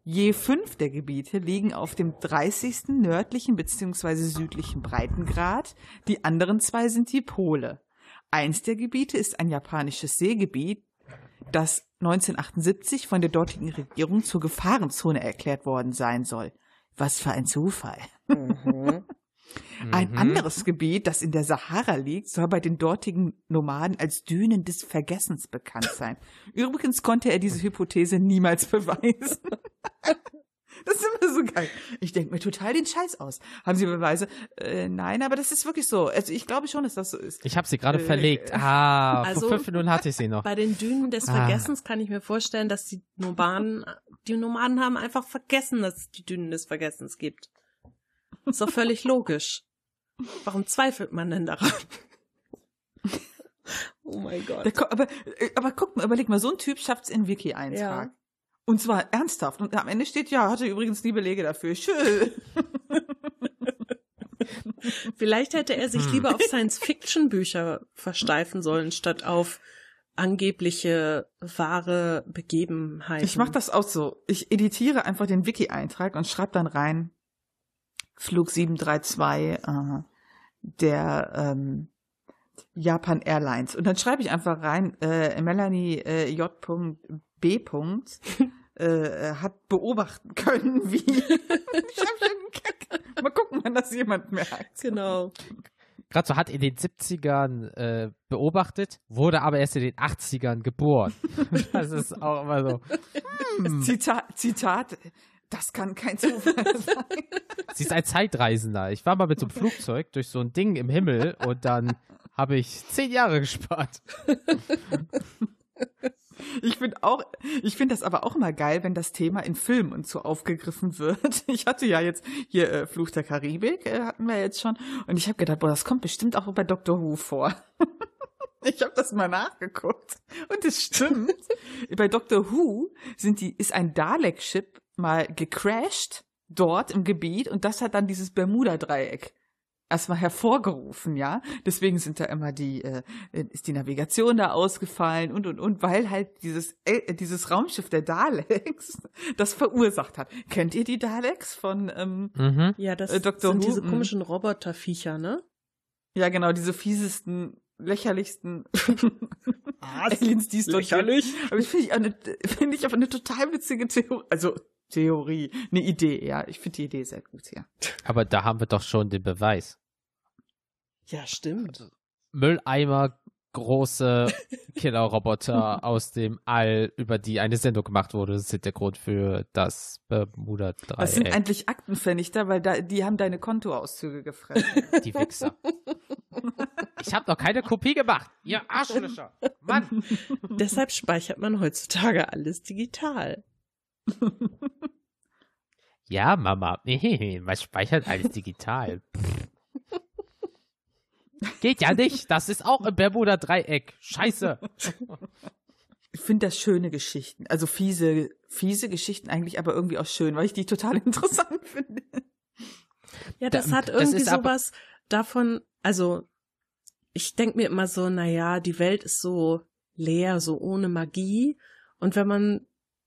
Je fünf der Gebiete liegen auf dem 30. nördlichen bzw. südlichen Breitengrad, die anderen zwei sind die Pole. Eins der Gebiete ist ein japanisches Seegebiet, das 1978 von der dortigen Regierung zur Gefahrenzone erklärt worden sein soll. Was für ein Zufall. Mhm. Ein Mhm. anderes Gebiet, das in der Sahara liegt, soll bei den dortigen Nomaden als Dünen des Vergessens bekannt sein. Übrigens konnte er diese Hypothese niemals beweisen. <laughs> Das ist immer so geil. Ich denke mir total den Scheiß aus. Haben Sie Beweise? Äh, nein, aber das ist wirklich so. Also ich glaube schon, dass das so ist. Ich habe sie gerade Äh, verlegt. Ah, also- vor fünf Minuten hatte ich sie noch. Bei den Dünen des Ah. Vergessens kann ich mir vorstellen, dass die Nomaden, die Nomaden haben einfach vergessen, dass es die Dünen des Vergessens gibt. Ist doch völlig logisch. Warum zweifelt man denn daran? <laughs> Oh mein Gott. aber, äh, aber guck mal, überleg mal, so ein Typ schafft's in Wiki-Eintrag. Ja. Und zwar ernsthaft. Und am Ende steht, ja, hatte übrigens nie Belege dafür. Schön. <laughs> Vielleicht hätte er sich lieber auf Science-Fiction-Bücher versteifen sollen, statt auf angebliche wahre Begebenheiten. Ich mache das auch so. Ich editiere einfach den Wiki-Eintrag und schreibe dann rein Flug 732 äh, der ähm, Japan Airlines. Und dann schreibe ich einfach rein, äh, Melanie äh, J.B. <laughs> äh, hat beobachten können, wie. <laughs> ich hab schon Kack. Mal gucken, wann das jemand merkt. Genau. Gerade so hat in den 70ern äh, beobachtet, wurde aber erst in den 80ern geboren. <laughs> das ist auch immer so. Hm. Zitat, Zitat, das kann kein Zufall sein. Sie ist ein Zeitreisender. Ich war mal mit so einem Flugzeug durch so ein Ding im Himmel und dann habe ich zehn Jahre gespart. Ich finde auch, ich finde das aber auch immer geil, wenn das Thema in Filmen und so aufgegriffen wird. <laughs> Ich hatte ja jetzt hier äh, Fluch der Karibik, äh, hatten wir jetzt schon. Und ich habe gedacht, boah, das kommt bestimmt auch bei Doctor Who vor. <laughs> Ich habe das mal nachgeguckt und es stimmt. <laughs> bei Doctor Who sind die, ist ein Dalek-Ship mal gecrashed dort im Gebiet und das hat dann dieses Bermuda-Dreieck erstmal hervorgerufen, ja. Deswegen sind da immer die, äh, ist die Navigation da ausgefallen und und und, weil halt dieses äh, dieses Raumschiff der Daleks <laughs> das verursacht hat. Kennt ihr die Daleks von ähm, Mhm. Ja, das Äh, Dr. sind Who, diese mm. komischen Roboterviecher, ne? ja genau diese fiesesten, lächerlichsten <laughs> Aliens, die es dort Lächerlich. finde ich auch eine, <laughs> finde ich aber eine total witzige Theorie, also Theorie, eine Idee, ja. Ich finde die Idee sehr gut, ja. Aber da haben wir doch schon den Beweis. Ja, stimmt. Mülleimer große <laughs> Killerroboter aus dem All, über die eine Sendung gemacht wurde, sind der Grund für das Bermuda Was sind Dreieck. eigentlich Aktenvernichter, weil da, die haben deine Kontoauszüge gefressen. Die Wichser. Ich habe noch keine Kopie gemacht. Ihr Arschlöcher. Mann. <laughs> Deshalb speichert man heutzutage alles digital. Ja, Mama. <laughs> Man speichert alles digital. <laughs> Geht ja nicht. Das ist auch im Bermuda Dreieck. Scheiße. Ich finde das schöne Geschichten. Also fiese, fiese Geschichten eigentlich, aber irgendwie auch schön, weil ich die total <laughs> interessant finde. Ja, das Da- hat das irgendwie aber- sowas davon, also ich denke mir immer so, naja, die Welt ist so leer, so ohne Magie. Und wenn man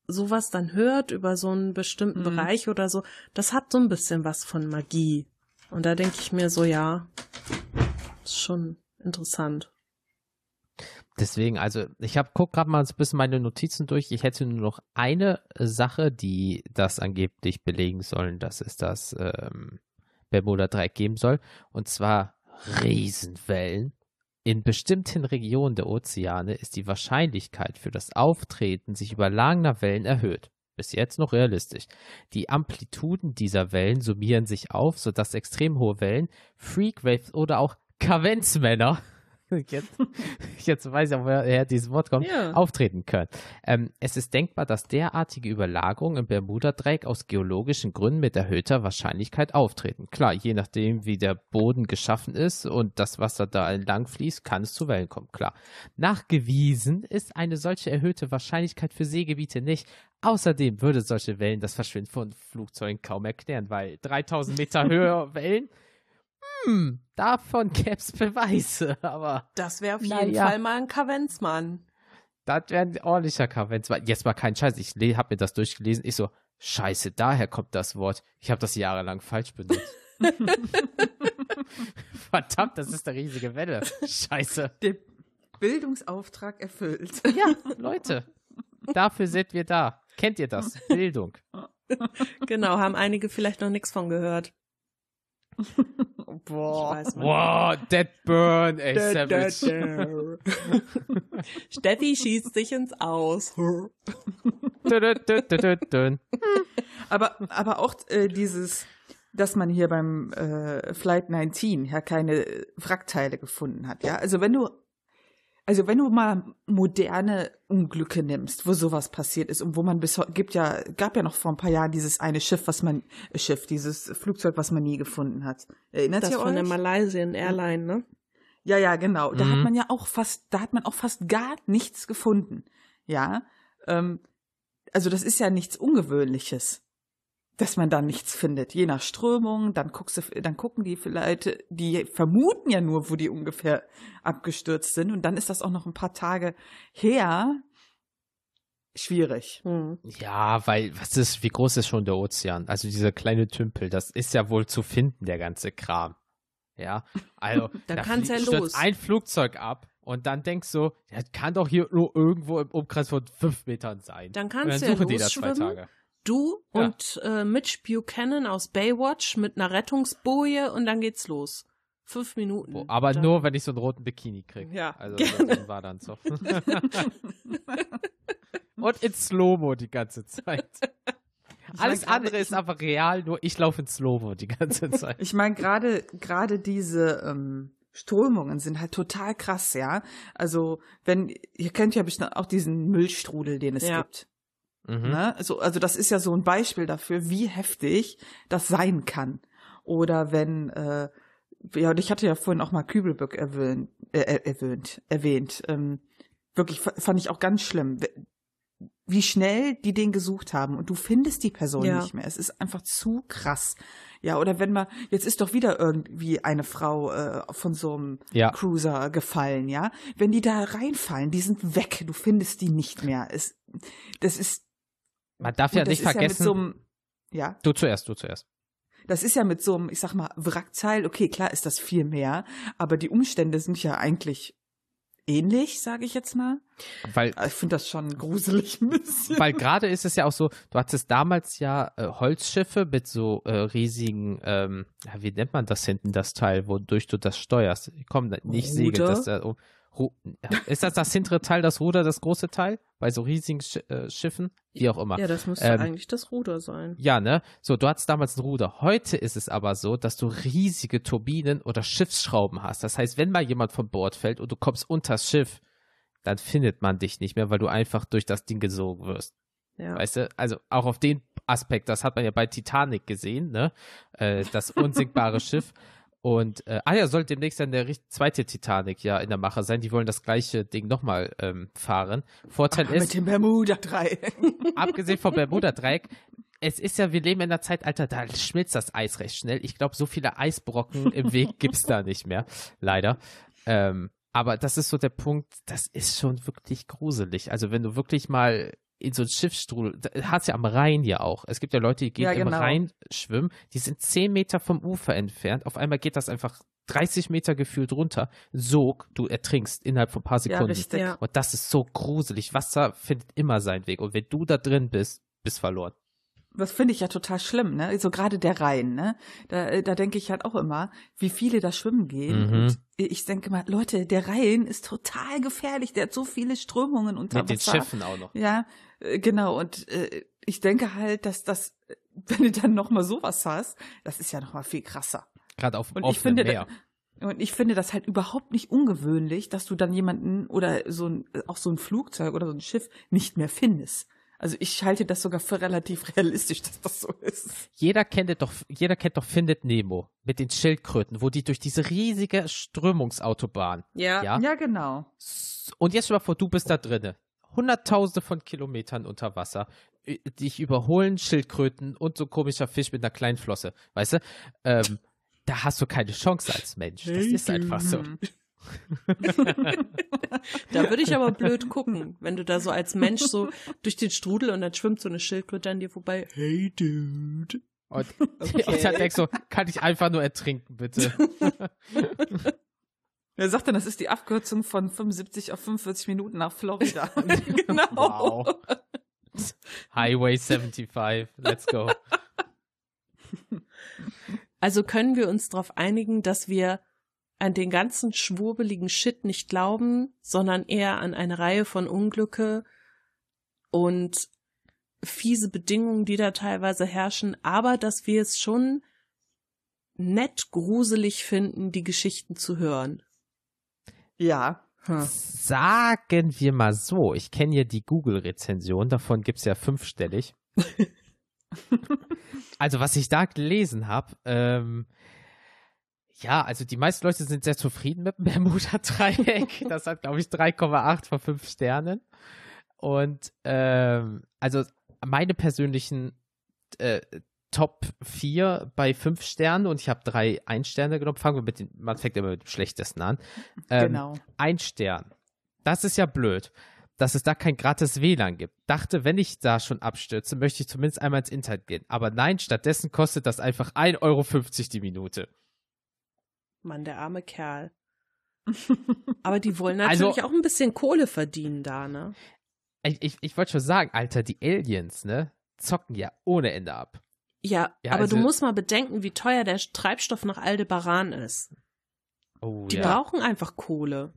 sowas dann hört über so einen bestimmten Mhm. Bereich oder so, das hat so ein bisschen was von Magie. Und da denke ich mir so, ja, ist schon interessant. Deswegen, also ich habe guck gerade mal so ein bisschen meine Notizen durch. Ich hätte nur noch eine Sache, die das angeblich belegen sollen, dass es das ähm, Bermuda-Dreieck geben soll. Und zwar Riesenwellen. In bestimmten Regionen der Ozeane ist die Wahrscheinlichkeit für das Auftreten sich überlagener Wellen erhöht. Bis jetzt noch realistisch. Die Amplituden dieser Wellen summieren sich auf, sodass extrem hohe Wellen, Freakwaves oder auch Kavenzmänner <laughs> jetzt, jetzt weiß ich auch, woher dieses Wort kommt, Ja. auftreten können. Ähm, es ist denkbar, dass derartige Überlagerungen im Bermuda-Dreieck aus geologischen Gründen mit erhöhter Wahrscheinlichkeit auftreten. Klar, je nachdem, wie der Boden geschaffen ist und das Wasser da entlang fließt, kann es zu Wellen kommen, klar. Nachgewiesen ist eine solche erhöhte Wahrscheinlichkeit für Seegebiete nicht. Außerdem würde solche Wellen das Verschwinden von Flugzeugen kaum erklären, weil 3000 Meter <laughs> Höhe Wellen, hm, davon <laughs> gäbe es Beweise, aber Das wäre auf jeden ja. Fall mal ein Kavenzmann. das wäre ein ordentlicher Kavenz. Jetzt mal kein Scheiß. Ich habe mir das durchgelesen. Ich so, scheiße, daher kommt das Wort. Ich habe das jahrelang falsch benutzt. <laughs> <laughs> Verdammt, das ist eine riesige Welle. Scheiße. Der Bildungsauftrag erfüllt. Ja, Leute, dafür sind wir da. Kennt ihr das? Bildung. Genau, haben einige vielleicht noch nichts von gehört. Boah. Ich weiß man. Wow, Dead Burn, ey, Savage. <laughs> Steffi schießt sich ins Aus. <laughs> Aber, aber auch äh, dieses, dass man hier beim äh, Flight 19 ja keine äh, Wrackteile gefunden hat. Ja, also wenn du, also wenn du mal moderne Unglücke nimmst, wo sowas passiert ist und wo man bis heute, gibt ja, gab ja noch vor ein paar Jahren dieses eine Schiff, was man, äh, Schiff, dieses Flugzeug, was man nie gefunden hat. Erinnert Das ihr von der euch? Malaysian Airline, ne? Ja, ja, genau. Da Mhm. hat man ja auch fast, da hat man auch fast gar nichts gefunden. Ja, ähm, also das ist ja nichts Ungewöhnliches, dass man da nichts findet. Je nach Strömung, dann guckst du, dann gucken die vielleicht, die vermuten ja nur, wo die ungefähr abgestürzt sind, und dann ist das auch noch ein paar Tage her. Schwierig. Hm. Ja, weil, was ist, wie groß ist schon der Ozean? Also dieser kleine Tümpel, das ist ja wohl zu finden, der ganze Kram. Ja, also <laughs> Da da kann's flie- ja stürzt los. ein Flugzeug ab und dann denkst du, ja, kann doch hier nur irgendwo im Umkreis von fünf Metern sein. Dann kannst dann du ja suchen die da zwei losschwimmen. Du Ja. und äh, Mitch Buchanan aus Baywatch mit einer Rettungsboje und dann geht's los. Fünf Minuten. Wo- Aber Dann- nur, wenn ich so einen roten Bikini krieg. Ja, Also gerne. <laughs> das war dann so. <laughs> und in Slow-Mo die ganze Zeit. Ich Alles mein, andere ist aber real, nur ich laufe in Slow-Mo die ganze <laughs> Zeit. Ich meine, gerade gerade diese ähm, Strömungen sind halt total krass, ja. Also, wenn, ihr kennt ja bestimmt auch diesen Müllstrudel, den es Ja. gibt. Mhm. Ne? Also, also das ist ja so ein Beispiel dafür, wie heftig das sein kann. Oder wenn, äh, ja, und ich hatte ja vorhin auch mal Kübelböck erwähnt, äh, äh, erwähnt, erwähnt. Ähm, wirklich fa- fand ich auch ganz schlimm, wie schnell die den gesucht haben und du findest die Person Ja. nicht mehr. Es ist einfach zu krass. Ja, oder wenn man, jetzt ist doch wieder irgendwie eine Frau äh, von so einem Ja. Cruiser gefallen, ja. Wenn die da reinfallen, die sind weg, du findest die nicht mehr. Es, das ist Man darf ja und nicht vergessen. Ja, so ja, du zuerst, du zuerst. das ist ja mit so einem, ich sag mal, Wrackteil, okay, klar ist das viel mehr, aber die Umstände sind ja eigentlich ähnlich, sage ich jetzt mal. Weil Ich finde das schon gruselig ein bisschen. Weil gerade ist es ja auch so, du hattest damals ja äh, Holzschiffe mit so äh, riesigen, ähm, wie nennt man das hinten, das Teil, wodurch du das steuerst? Komm, nicht Segel, das da, oh, Ru ist das das hintere Teil, das Ruder, das große Teil? Bei so riesigen Sch äh, Schiffen? Wie auch immer. Ja, das müsste Ähm, eigentlich das Ruder sein. Ja, ne? So, du hattest damals ein Ruder. Heute ist es aber so, dass du riesige Turbinen oder Schiffsschrauben hast. Das heißt, wenn mal jemand von Bord fällt und du kommst unters Schiff, dann findet man dich nicht mehr, weil du einfach durch das Ding gesogen wirst. Ja. Weißt du, also auch auf den Aspekt, das hat man ja bei Titanic gesehen, ne? Äh, das unsinkbare <laughs> Schiff. Und, äh, ah ja, soll demnächst dann der zweite Titanic ja in der Mache sein. Die wollen das gleiche Ding nochmal ähm, fahren. Vorteil Ach, ist, mit dem Bermuda-Dreieck. <laughs> abgesehen vom Bermuda-Dreieck, es ist ja, wir leben in einer Zeitalter, da schmilzt das Eis recht schnell. Ich glaube, so viele Eisbrocken im Weg <laughs> gibt's da nicht mehr, leider. Ähm, aber das ist so der Punkt, das ist schon wirklich gruselig. Also wenn du wirklich mal in so ein Schiffsstrudel, hast ja am Rhein ja auch. Es gibt ja Leute, die gehen Ja, im genau. Rhein schwimmen, die sind zehn Meter vom Ufer entfernt. Auf einmal geht das einfach 30 Meter gefühlt runter. Sog, du ertrinkst innerhalb von ein paar Ja, Sekunden. richtig. Ja. Und das ist so gruselig. Wasser findet immer seinen Weg. Und wenn du da drin bist, bist verloren. Das finde ich ja total schlimm, ne? So gerade der Rhein, ne? Da, da denke ich halt auch immer, wie viele da schwimmen gehen. Mhm. Und ich denke mal, Leute, der Rhein ist total gefährlich. Der hat so viele Strömungen unter Mit den Wasser. Schiffen auch noch. Ja, äh, genau. Und äh, ich denke halt, dass das, äh, <laughs> wenn du dann noch mal sowas hast, das ist ja noch mal viel krasser. Gerade auf Und ich offenen finde, Meer. Und ich finde das halt überhaupt nicht ungewöhnlich, dass du dann jemanden oder so ein, auch so ein Flugzeug oder so ein Schiff nicht mehr findest. Also ich halte das sogar für relativ realistisch, dass das so ist. Jeder kennt doch, jeder kennt doch Findet Nemo mit den Schildkröten, wo die durch diese riesige Strömungsautobahn. Ja. Ja. Ja, genau. Und jetzt stell dir mal vor, du bist da drinne. Hunderttausende von Kilometern unter Wasser. Dich überholen Schildkröten und so ein komischer Fisch mit einer kleinen Flosse. Weißt du? Ähm, da hast du keine Chance als Mensch. Das ist einfach so. <laughs> Da würde ich aber blöd gucken, wenn du da so als Mensch so durch den Strudel und dann schwimmt so eine Schildkröte an dir vorbei. Hey, Dude. Und, und dann denkst du, kann ich einfach nur ertrinken, bitte. <laughs> Er sagt dann, das ist die Abkürzung von 75 auf 45 Minuten nach Florida. genau. <laughs> Wow. Highway 75, let's go. Also können wir uns darauf einigen, dass wir an den ganzen schwurbeligen Shit nicht glauben, sondern eher an eine Reihe von Unglücke und fiese Bedingungen, die da teilweise herrschen, aber dass wir es schon nett gruselig finden, die Geschichten zu hören. Ja. Sagen wir mal so, ich kenne ja die Google-Rezension, davon gibt's ja fünfstellig. <laughs> also was ich da gelesen habe, ähm, ja, also die meisten Leute sind sehr zufrieden mit dem <laughs> Bermuda-Dreieck. Das hat, glaube ich, 3,8 von 5 Sternen. Und ähm, also meine persönlichen äh, Top 4 bei 5 Sternen und ich habe drei Ein-Sterne genommen. Fangen wir mit den, man fängt immer mit dem schlechtesten an. Ähm, genau. ein Stern. Das ist ja blöd, dass es da kein gratis WLAN gibt. Dachte, wenn ich da schon abstürze, möchte ich zumindest einmal ins Internet gehen. Aber nein, stattdessen kostet das einfach 1,50 Euro die Minute. Mann, der arme Kerl. <laughs> Aber die wollen Also- natürlich auch ein bisschen Kohle verdienen da, ne? Ich, ich, ich wollte schon sagen, Alter, die Aliens, ne, zocken ja ohne Ende ab. Ja, Ja, aber also- du musst mal bedenken, wie teuer der Treibstoff nach Aldebaran ist. Oh, Die ja. brauchen einfach Kohle.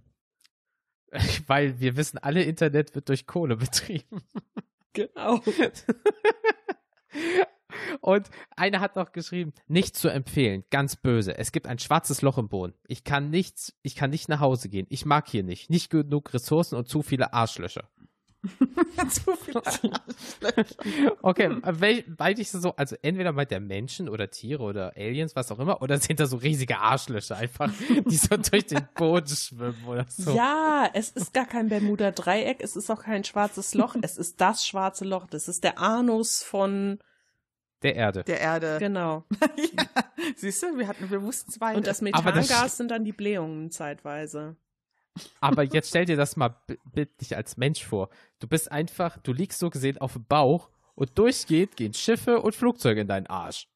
<laughs> Weil wir wissen, alle Internet wird durch Kohle <laughs> betrieben. Genau. Und einer hat noch geschrieben, nicht zu empfehlen, ganz böse. Es gibt ein schwarzes Loch im Boden. Ich kann nichts, ich kann nicht nach Hause gehen. Ich mag hier nicht. Nicht genug Ressourcen und zu viele Arschlöcher. <laughs> Zu viel. Okay, wel, weil ich so, also entweder meint der Menschen oder Tiere oder Aliens, was auch immer, oder sind da so riesige Arschlöcher einfach, die so <laughs> durch den Boden schwimmen oder so. Ja, es ist gar kein Bermuda-Dreieck, es ist auch kein schwarzes Loch, es ist das schwarze Loch, das ist der Anus von, Der Erde. Der Erde. genau. <laughs> ja. Siehst du, wir hatten, wir wussten zwei. Und das Aber das- Methangas sind dann die Blähungen zeitweise. Aber jetzt stell dir das mal bi- bildlich als Mensch vor. Du bist einfach, du liegst so gesehen auf dem Bauch und durchgehend gehen Schiffe und Flugzeuge in deinen Arsch.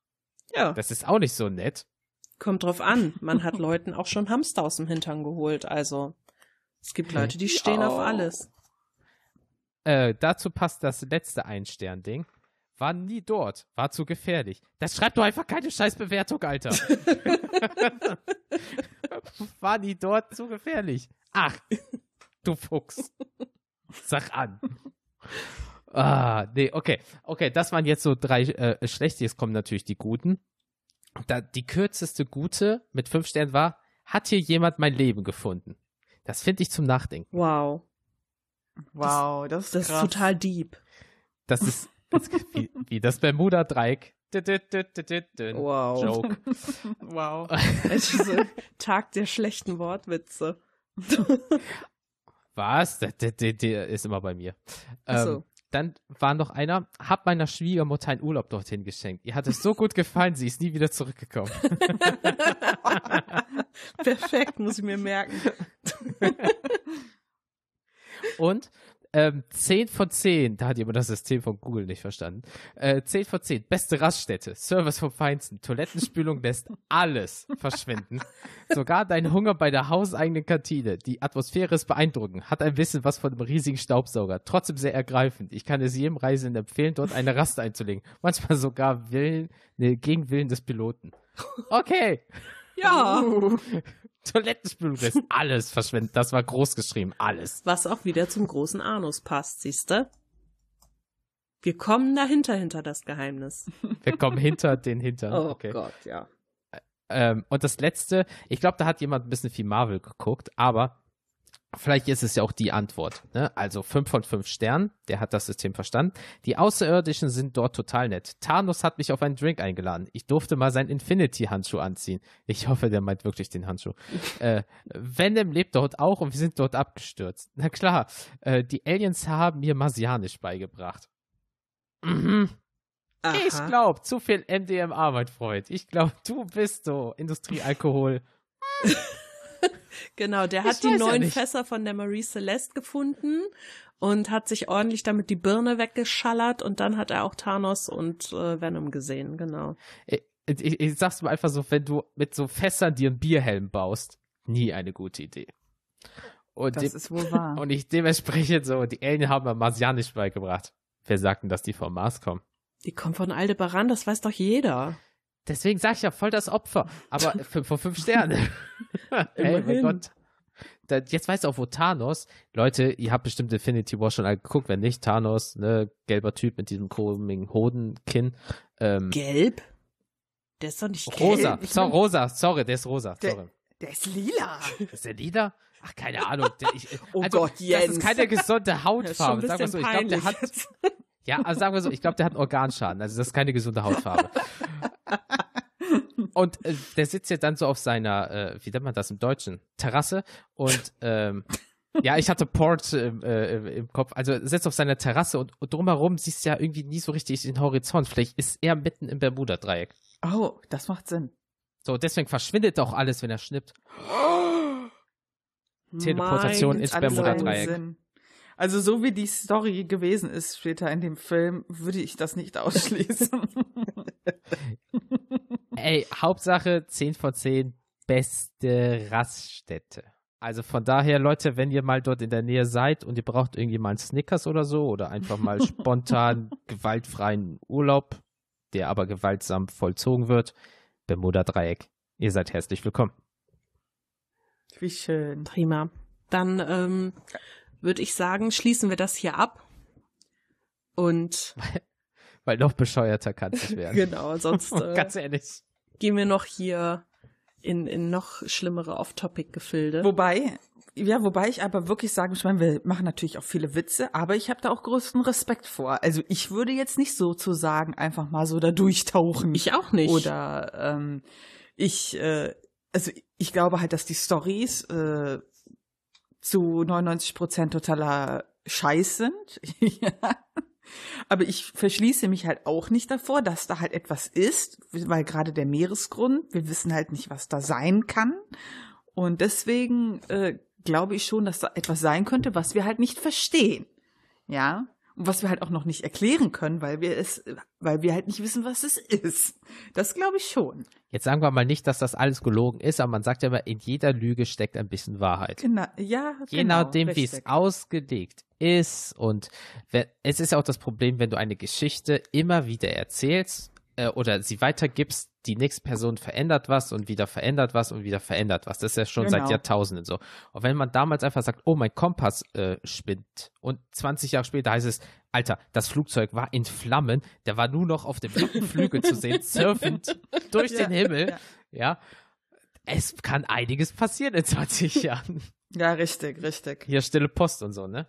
Ja, Das ist auch nicht so nett. kommt drauf an. Man hat <laughs> Leuten auch schon Hamster aus dem Hintern geholt, also es gibt Leute, die stehen auf alles. Äh, dazu passt das letzte Ein-Stern-Ding. War nie dort, war zu gefährlich. Das schreibt doch einfach keine Scheißbewertung, Alter. <laughs> war nie dort, zu gefährlich. Ach, du Fuchs. Sag an. Ah, nee, okay. Okay, das waren jetzt so drei äh, schlechte. Jetzt kommen natürlich die guten. Da, die kürzeste gute mit fünf Sternen war, hat hier jemand mein Leben gefunden? Das finde ich zum Nachdenken. Wow, Wow, das ist, das ist total deep. Das ist <laughs> wie, wie das Bermuda-Dreieck. Wow. Joke. <laughs> Wow. <laughs> So Tag der schlechten Wortwitze. Was? Der, der, der, ist immer bei mir. Ach so. Ähm, dann war noch einer, hab meiner Schwiegermutter einen Urlaub dorthin geschenkt. Ihr hat es so gut gefallen, sie ist nie wieder zurückgekommen. Perfekt, muss ich mir merken. Und ähm, 10 von 10, da hat jemand das System von Google nicht verstanden. Äh, 10 von 10, beste Raststätte, Service vom Feinsten, Toilettenspülung lässt <laughs> alles verschwinden. Sogar dein Hunger bei der hauseigenen Kantine. Die Atmosphäre ist beeindruckend, hat ein bisschen was von einem riesigen Staubsauger. Trotzdem sehr ergreifend. Ich kann es jedem Reisenden empfehlen, dort eine Rast einzulegen. Manchmal sogar Willen, ne, gegen Willen des Piloten. Okay. Ja. <laughs> <laughs> Toilettenspülung lässt alles verschwinden. Das war groß geschrieben, alles. Was auch wieder zum großen Anus passt, siehste. Wir kommen dahinter, hinter das Geheimnis. <laughs> Wir kommen hinter den Hintern. Oh okay. Gott, ja. Ähm, und das letzte, ich glaube, da hat jemand ein bisschen viel Marvel geguckt, aber vielleicht ist es ja auch die Antwort. Ne? Also 5 von 5 Sternen, der hat das System verstanden. Die Außerirdischen sind dort total nett. Thanos hat mich auf einen Drink eingeladen. Ich durfte mal seinen Infinity-Handschuh anziehen. Ich hoffe, der meint wirklich den Handschuh. <laughs> äh, Venom lebt dort auch und wir sind dort abgestürzt. Na klar, äh, die Aliens haben mir Marsianisch beigebracht. Mhm. Ich Aha. glaube, zu viel MDMA, mein Freund. Ich glaube, du bist so Industriealkohol. <laughs> Genau, der Ich hat die ja neuen nicht. Fässer von der Marie Celeste gefunden und hat sich ordentlich damit die Birne weggeschallert und dann hat er auch Thanos und äh, Venom gesehen, genau. Ich, ich, ich sag's mal einfach so, wenn du mit so Fässern dir einen Bierhelm baust, nie eine gute Idee. Und, Das ist wohl wahr. <laughs> und ich dementsprechend so, die Alien haben mir Marsianisch beigebracht. Wer sagt denn, dass die vom Mars kommen? Die kommt von Aldebaran, das weiß doch jeder. Deswegen sag ich ja voll das Opfer. Aber 5 von 5 Sterne. <laughs> hey, mein. Gott. Da, jetzt weißt du auch, wo Thanos, Leute, ihr habt bestimmt Infinity War schon alle geguckt, wenn nicht, Thanos, ne, gelber Typ mit diesem komischen Hodenkinn. Ähm, Gelb? Der ist doch nicht rosa, gelb. so, rosa, sorry, der ist rosa, Der- sorry. Der ist lila. Ist der lila? Ach, keine Ahnung. Der, ich, Oh also, Gott, Das Jens. ist keine gesunde <laughs> Das ist schon ein Hautfarbe. Wir bisschen so, ich glaube, der hat, ja, also sagen wir so, ich glaube, der hat einen Organschaden. Also das ist keine gesunde Hautfarbe. Und äh, der sitzt ja dann so auf seiner, äh, wie nennt man das im Deutschen? Terrasse. Und ähm, ja, ich hatte Port ähm, äh, im Kopf. Also sitzt auf seiner Terrasse und, und drumherum siehst du ja irgendwie nie so richtig den Horizont. Vielleicht ist er mitten im Bermuda-Dreieck. Oh, das macht Sinn. So, deswegen verschwindet auch alles, wenn er schnippt. Teleportation ins Bermuda-Dreieck. Also so wie die Story gewesen ist später in dem Film, würde ich das nicht <laughs> ausschließen. Ey, Hauptsache 10 von 10, beste Raststätte. Also von daher, Leute, wenn ihr mal dort in der Nähe seid und ihr braucht irgendwie mal einen Snickers oder so oder einfach mal <laughs> spontan gewaltfreien Urlaub, der aber gewaltsam vollzogen wird, Bermuda Dreieck. Ihr seid herzlich willkommen. Wie schön. Prima. Dann ähm, würde ich sagen, schließen wir das hier ab. Und <laughs> Weil noch bescheuerter kann es <laughs> werden. genau, sonst <laughs> äh, Ganz ehrlich. gehen wir noch hier in, in noch schlimmere Off-Topic-Gefilde. Wobei, ja, wobei ich aber wirklich sagen, ich meine, wir machen natürlich auch viele Witze, aber ich habe da auch größten Respekt vor. Also ich würde jetzt nicht sozusagen einfach mal so da durchtauchen. Ich auch nicht. Oder ähm, ich, äh, also ich glaube halt, dass die Stories äh, zu 99 Prozent totaler Scheiß sind. <laughs> Aber ich verschließe mich halt auch nicht davor, dass da halt etwas ist, weil gerade der Meeresgrund, wir wissen halt nicht, was da sein kann. Und deswegen äh, glaube ich schon, dass da etwas sein könnte, was wir halt nicht verstehen. Ja. Was wir halt auch noch nicht erklären können, weil wir es, weil wir halt nicht wissen, was es ist. Das glaube ich schon. Jetzt sagen wir mal nicht, dass das alles gelogen ist, aber man sagt ja immer, in jeder Lüge steckt ein bisschen Wahrheit. Genau, ja, Je genau, nachdem, wie es ausgelegt ist. Und es ist ja auch das Problem, wenn du eine Geschichte immer wieder erzählst äh, oder sie weitergibst, die nächste Person verändert was und wieder verändert was und wieder verändert was. Das ist ja schon seit Genau. Jahrtausenden so. Und wenn man damals einfach sagt, oh, mein Kompass äh, spinnt und 20 Jahre später heißt es, Alter, das Flugzeug war in Flammen, der war nur noch auf dem Flügel zu sehen, <laughs> surfend durch Ja, den Himmel. ja. ja. Es kann einiges passieren in 20 <laughs> Jahren. Ja, richtig, richtig, Hier stille Post und so, ne?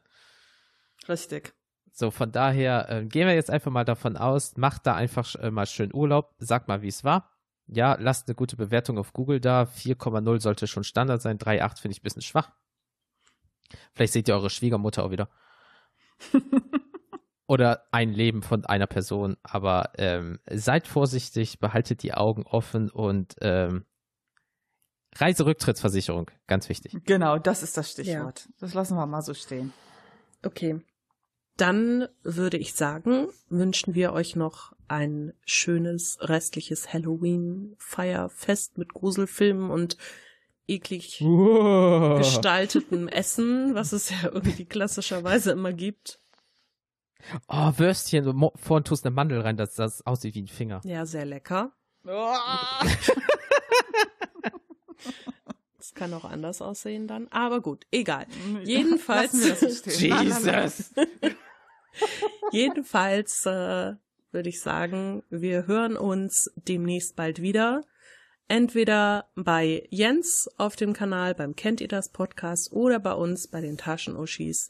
richtig. So, von daher äh, gehen wir jetzt einfach mal davon aus, macht da einfach äh, mal schön Urlaub, sagt mal, wie es war. Ja, lasst eine gute Bewertung auf Google da. 4,0 sollte schon Standard sein. 3,8 finde ich ein bisschen schwach. Vielleicht seht ihr eure Schwiegermutter auch wieder. <laughs> oder ein Leben von einer Person. Aber ähm, seid vorsichtig, behaltet die Augen offen und ähm, Reiserücktrittsversicherung, ganz wichtig. Genau, das ist das Stichwort. Das lassen wir mal so stehen. Okay. Dann würde ich sagen, wünschen wir euch noch ein schönes restliches Halloween-Feierfest mit Gruselfilmen und eklig gestaltetem Essen, was es ja irgendwie klassischerweise immer gibt. Oh, Würstchen, mo- vorhin tust du eine Mandel rein, dass das aussieht wie ein Finger. Ja, sehr lecker. <laughs> Das kann auch anders aussehen dann. Aber gut, egal. Jedenfalls- so. Jesus. <laughs> <laughs> Jedenfalls äh, würde ich sagen, wir hören uns demnächst bald wieder. Entweder bei Jens auf dem Kanal beim Kennt ihr das Podcast oder bei uns bei den Taschenuschis.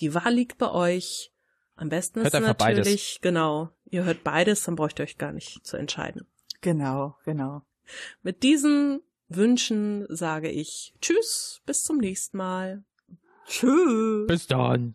Die Wahl liegt bei euch. Am besten ist Hört beides. natürlich, genau, ihr hört beides, dann braucht ihr euch gar nicht zu entscheiden. Genau, genau. Mit diesen Wünschen sage ich Tschüss, bis zum nächsten Mal. Tschüss. Bis dann.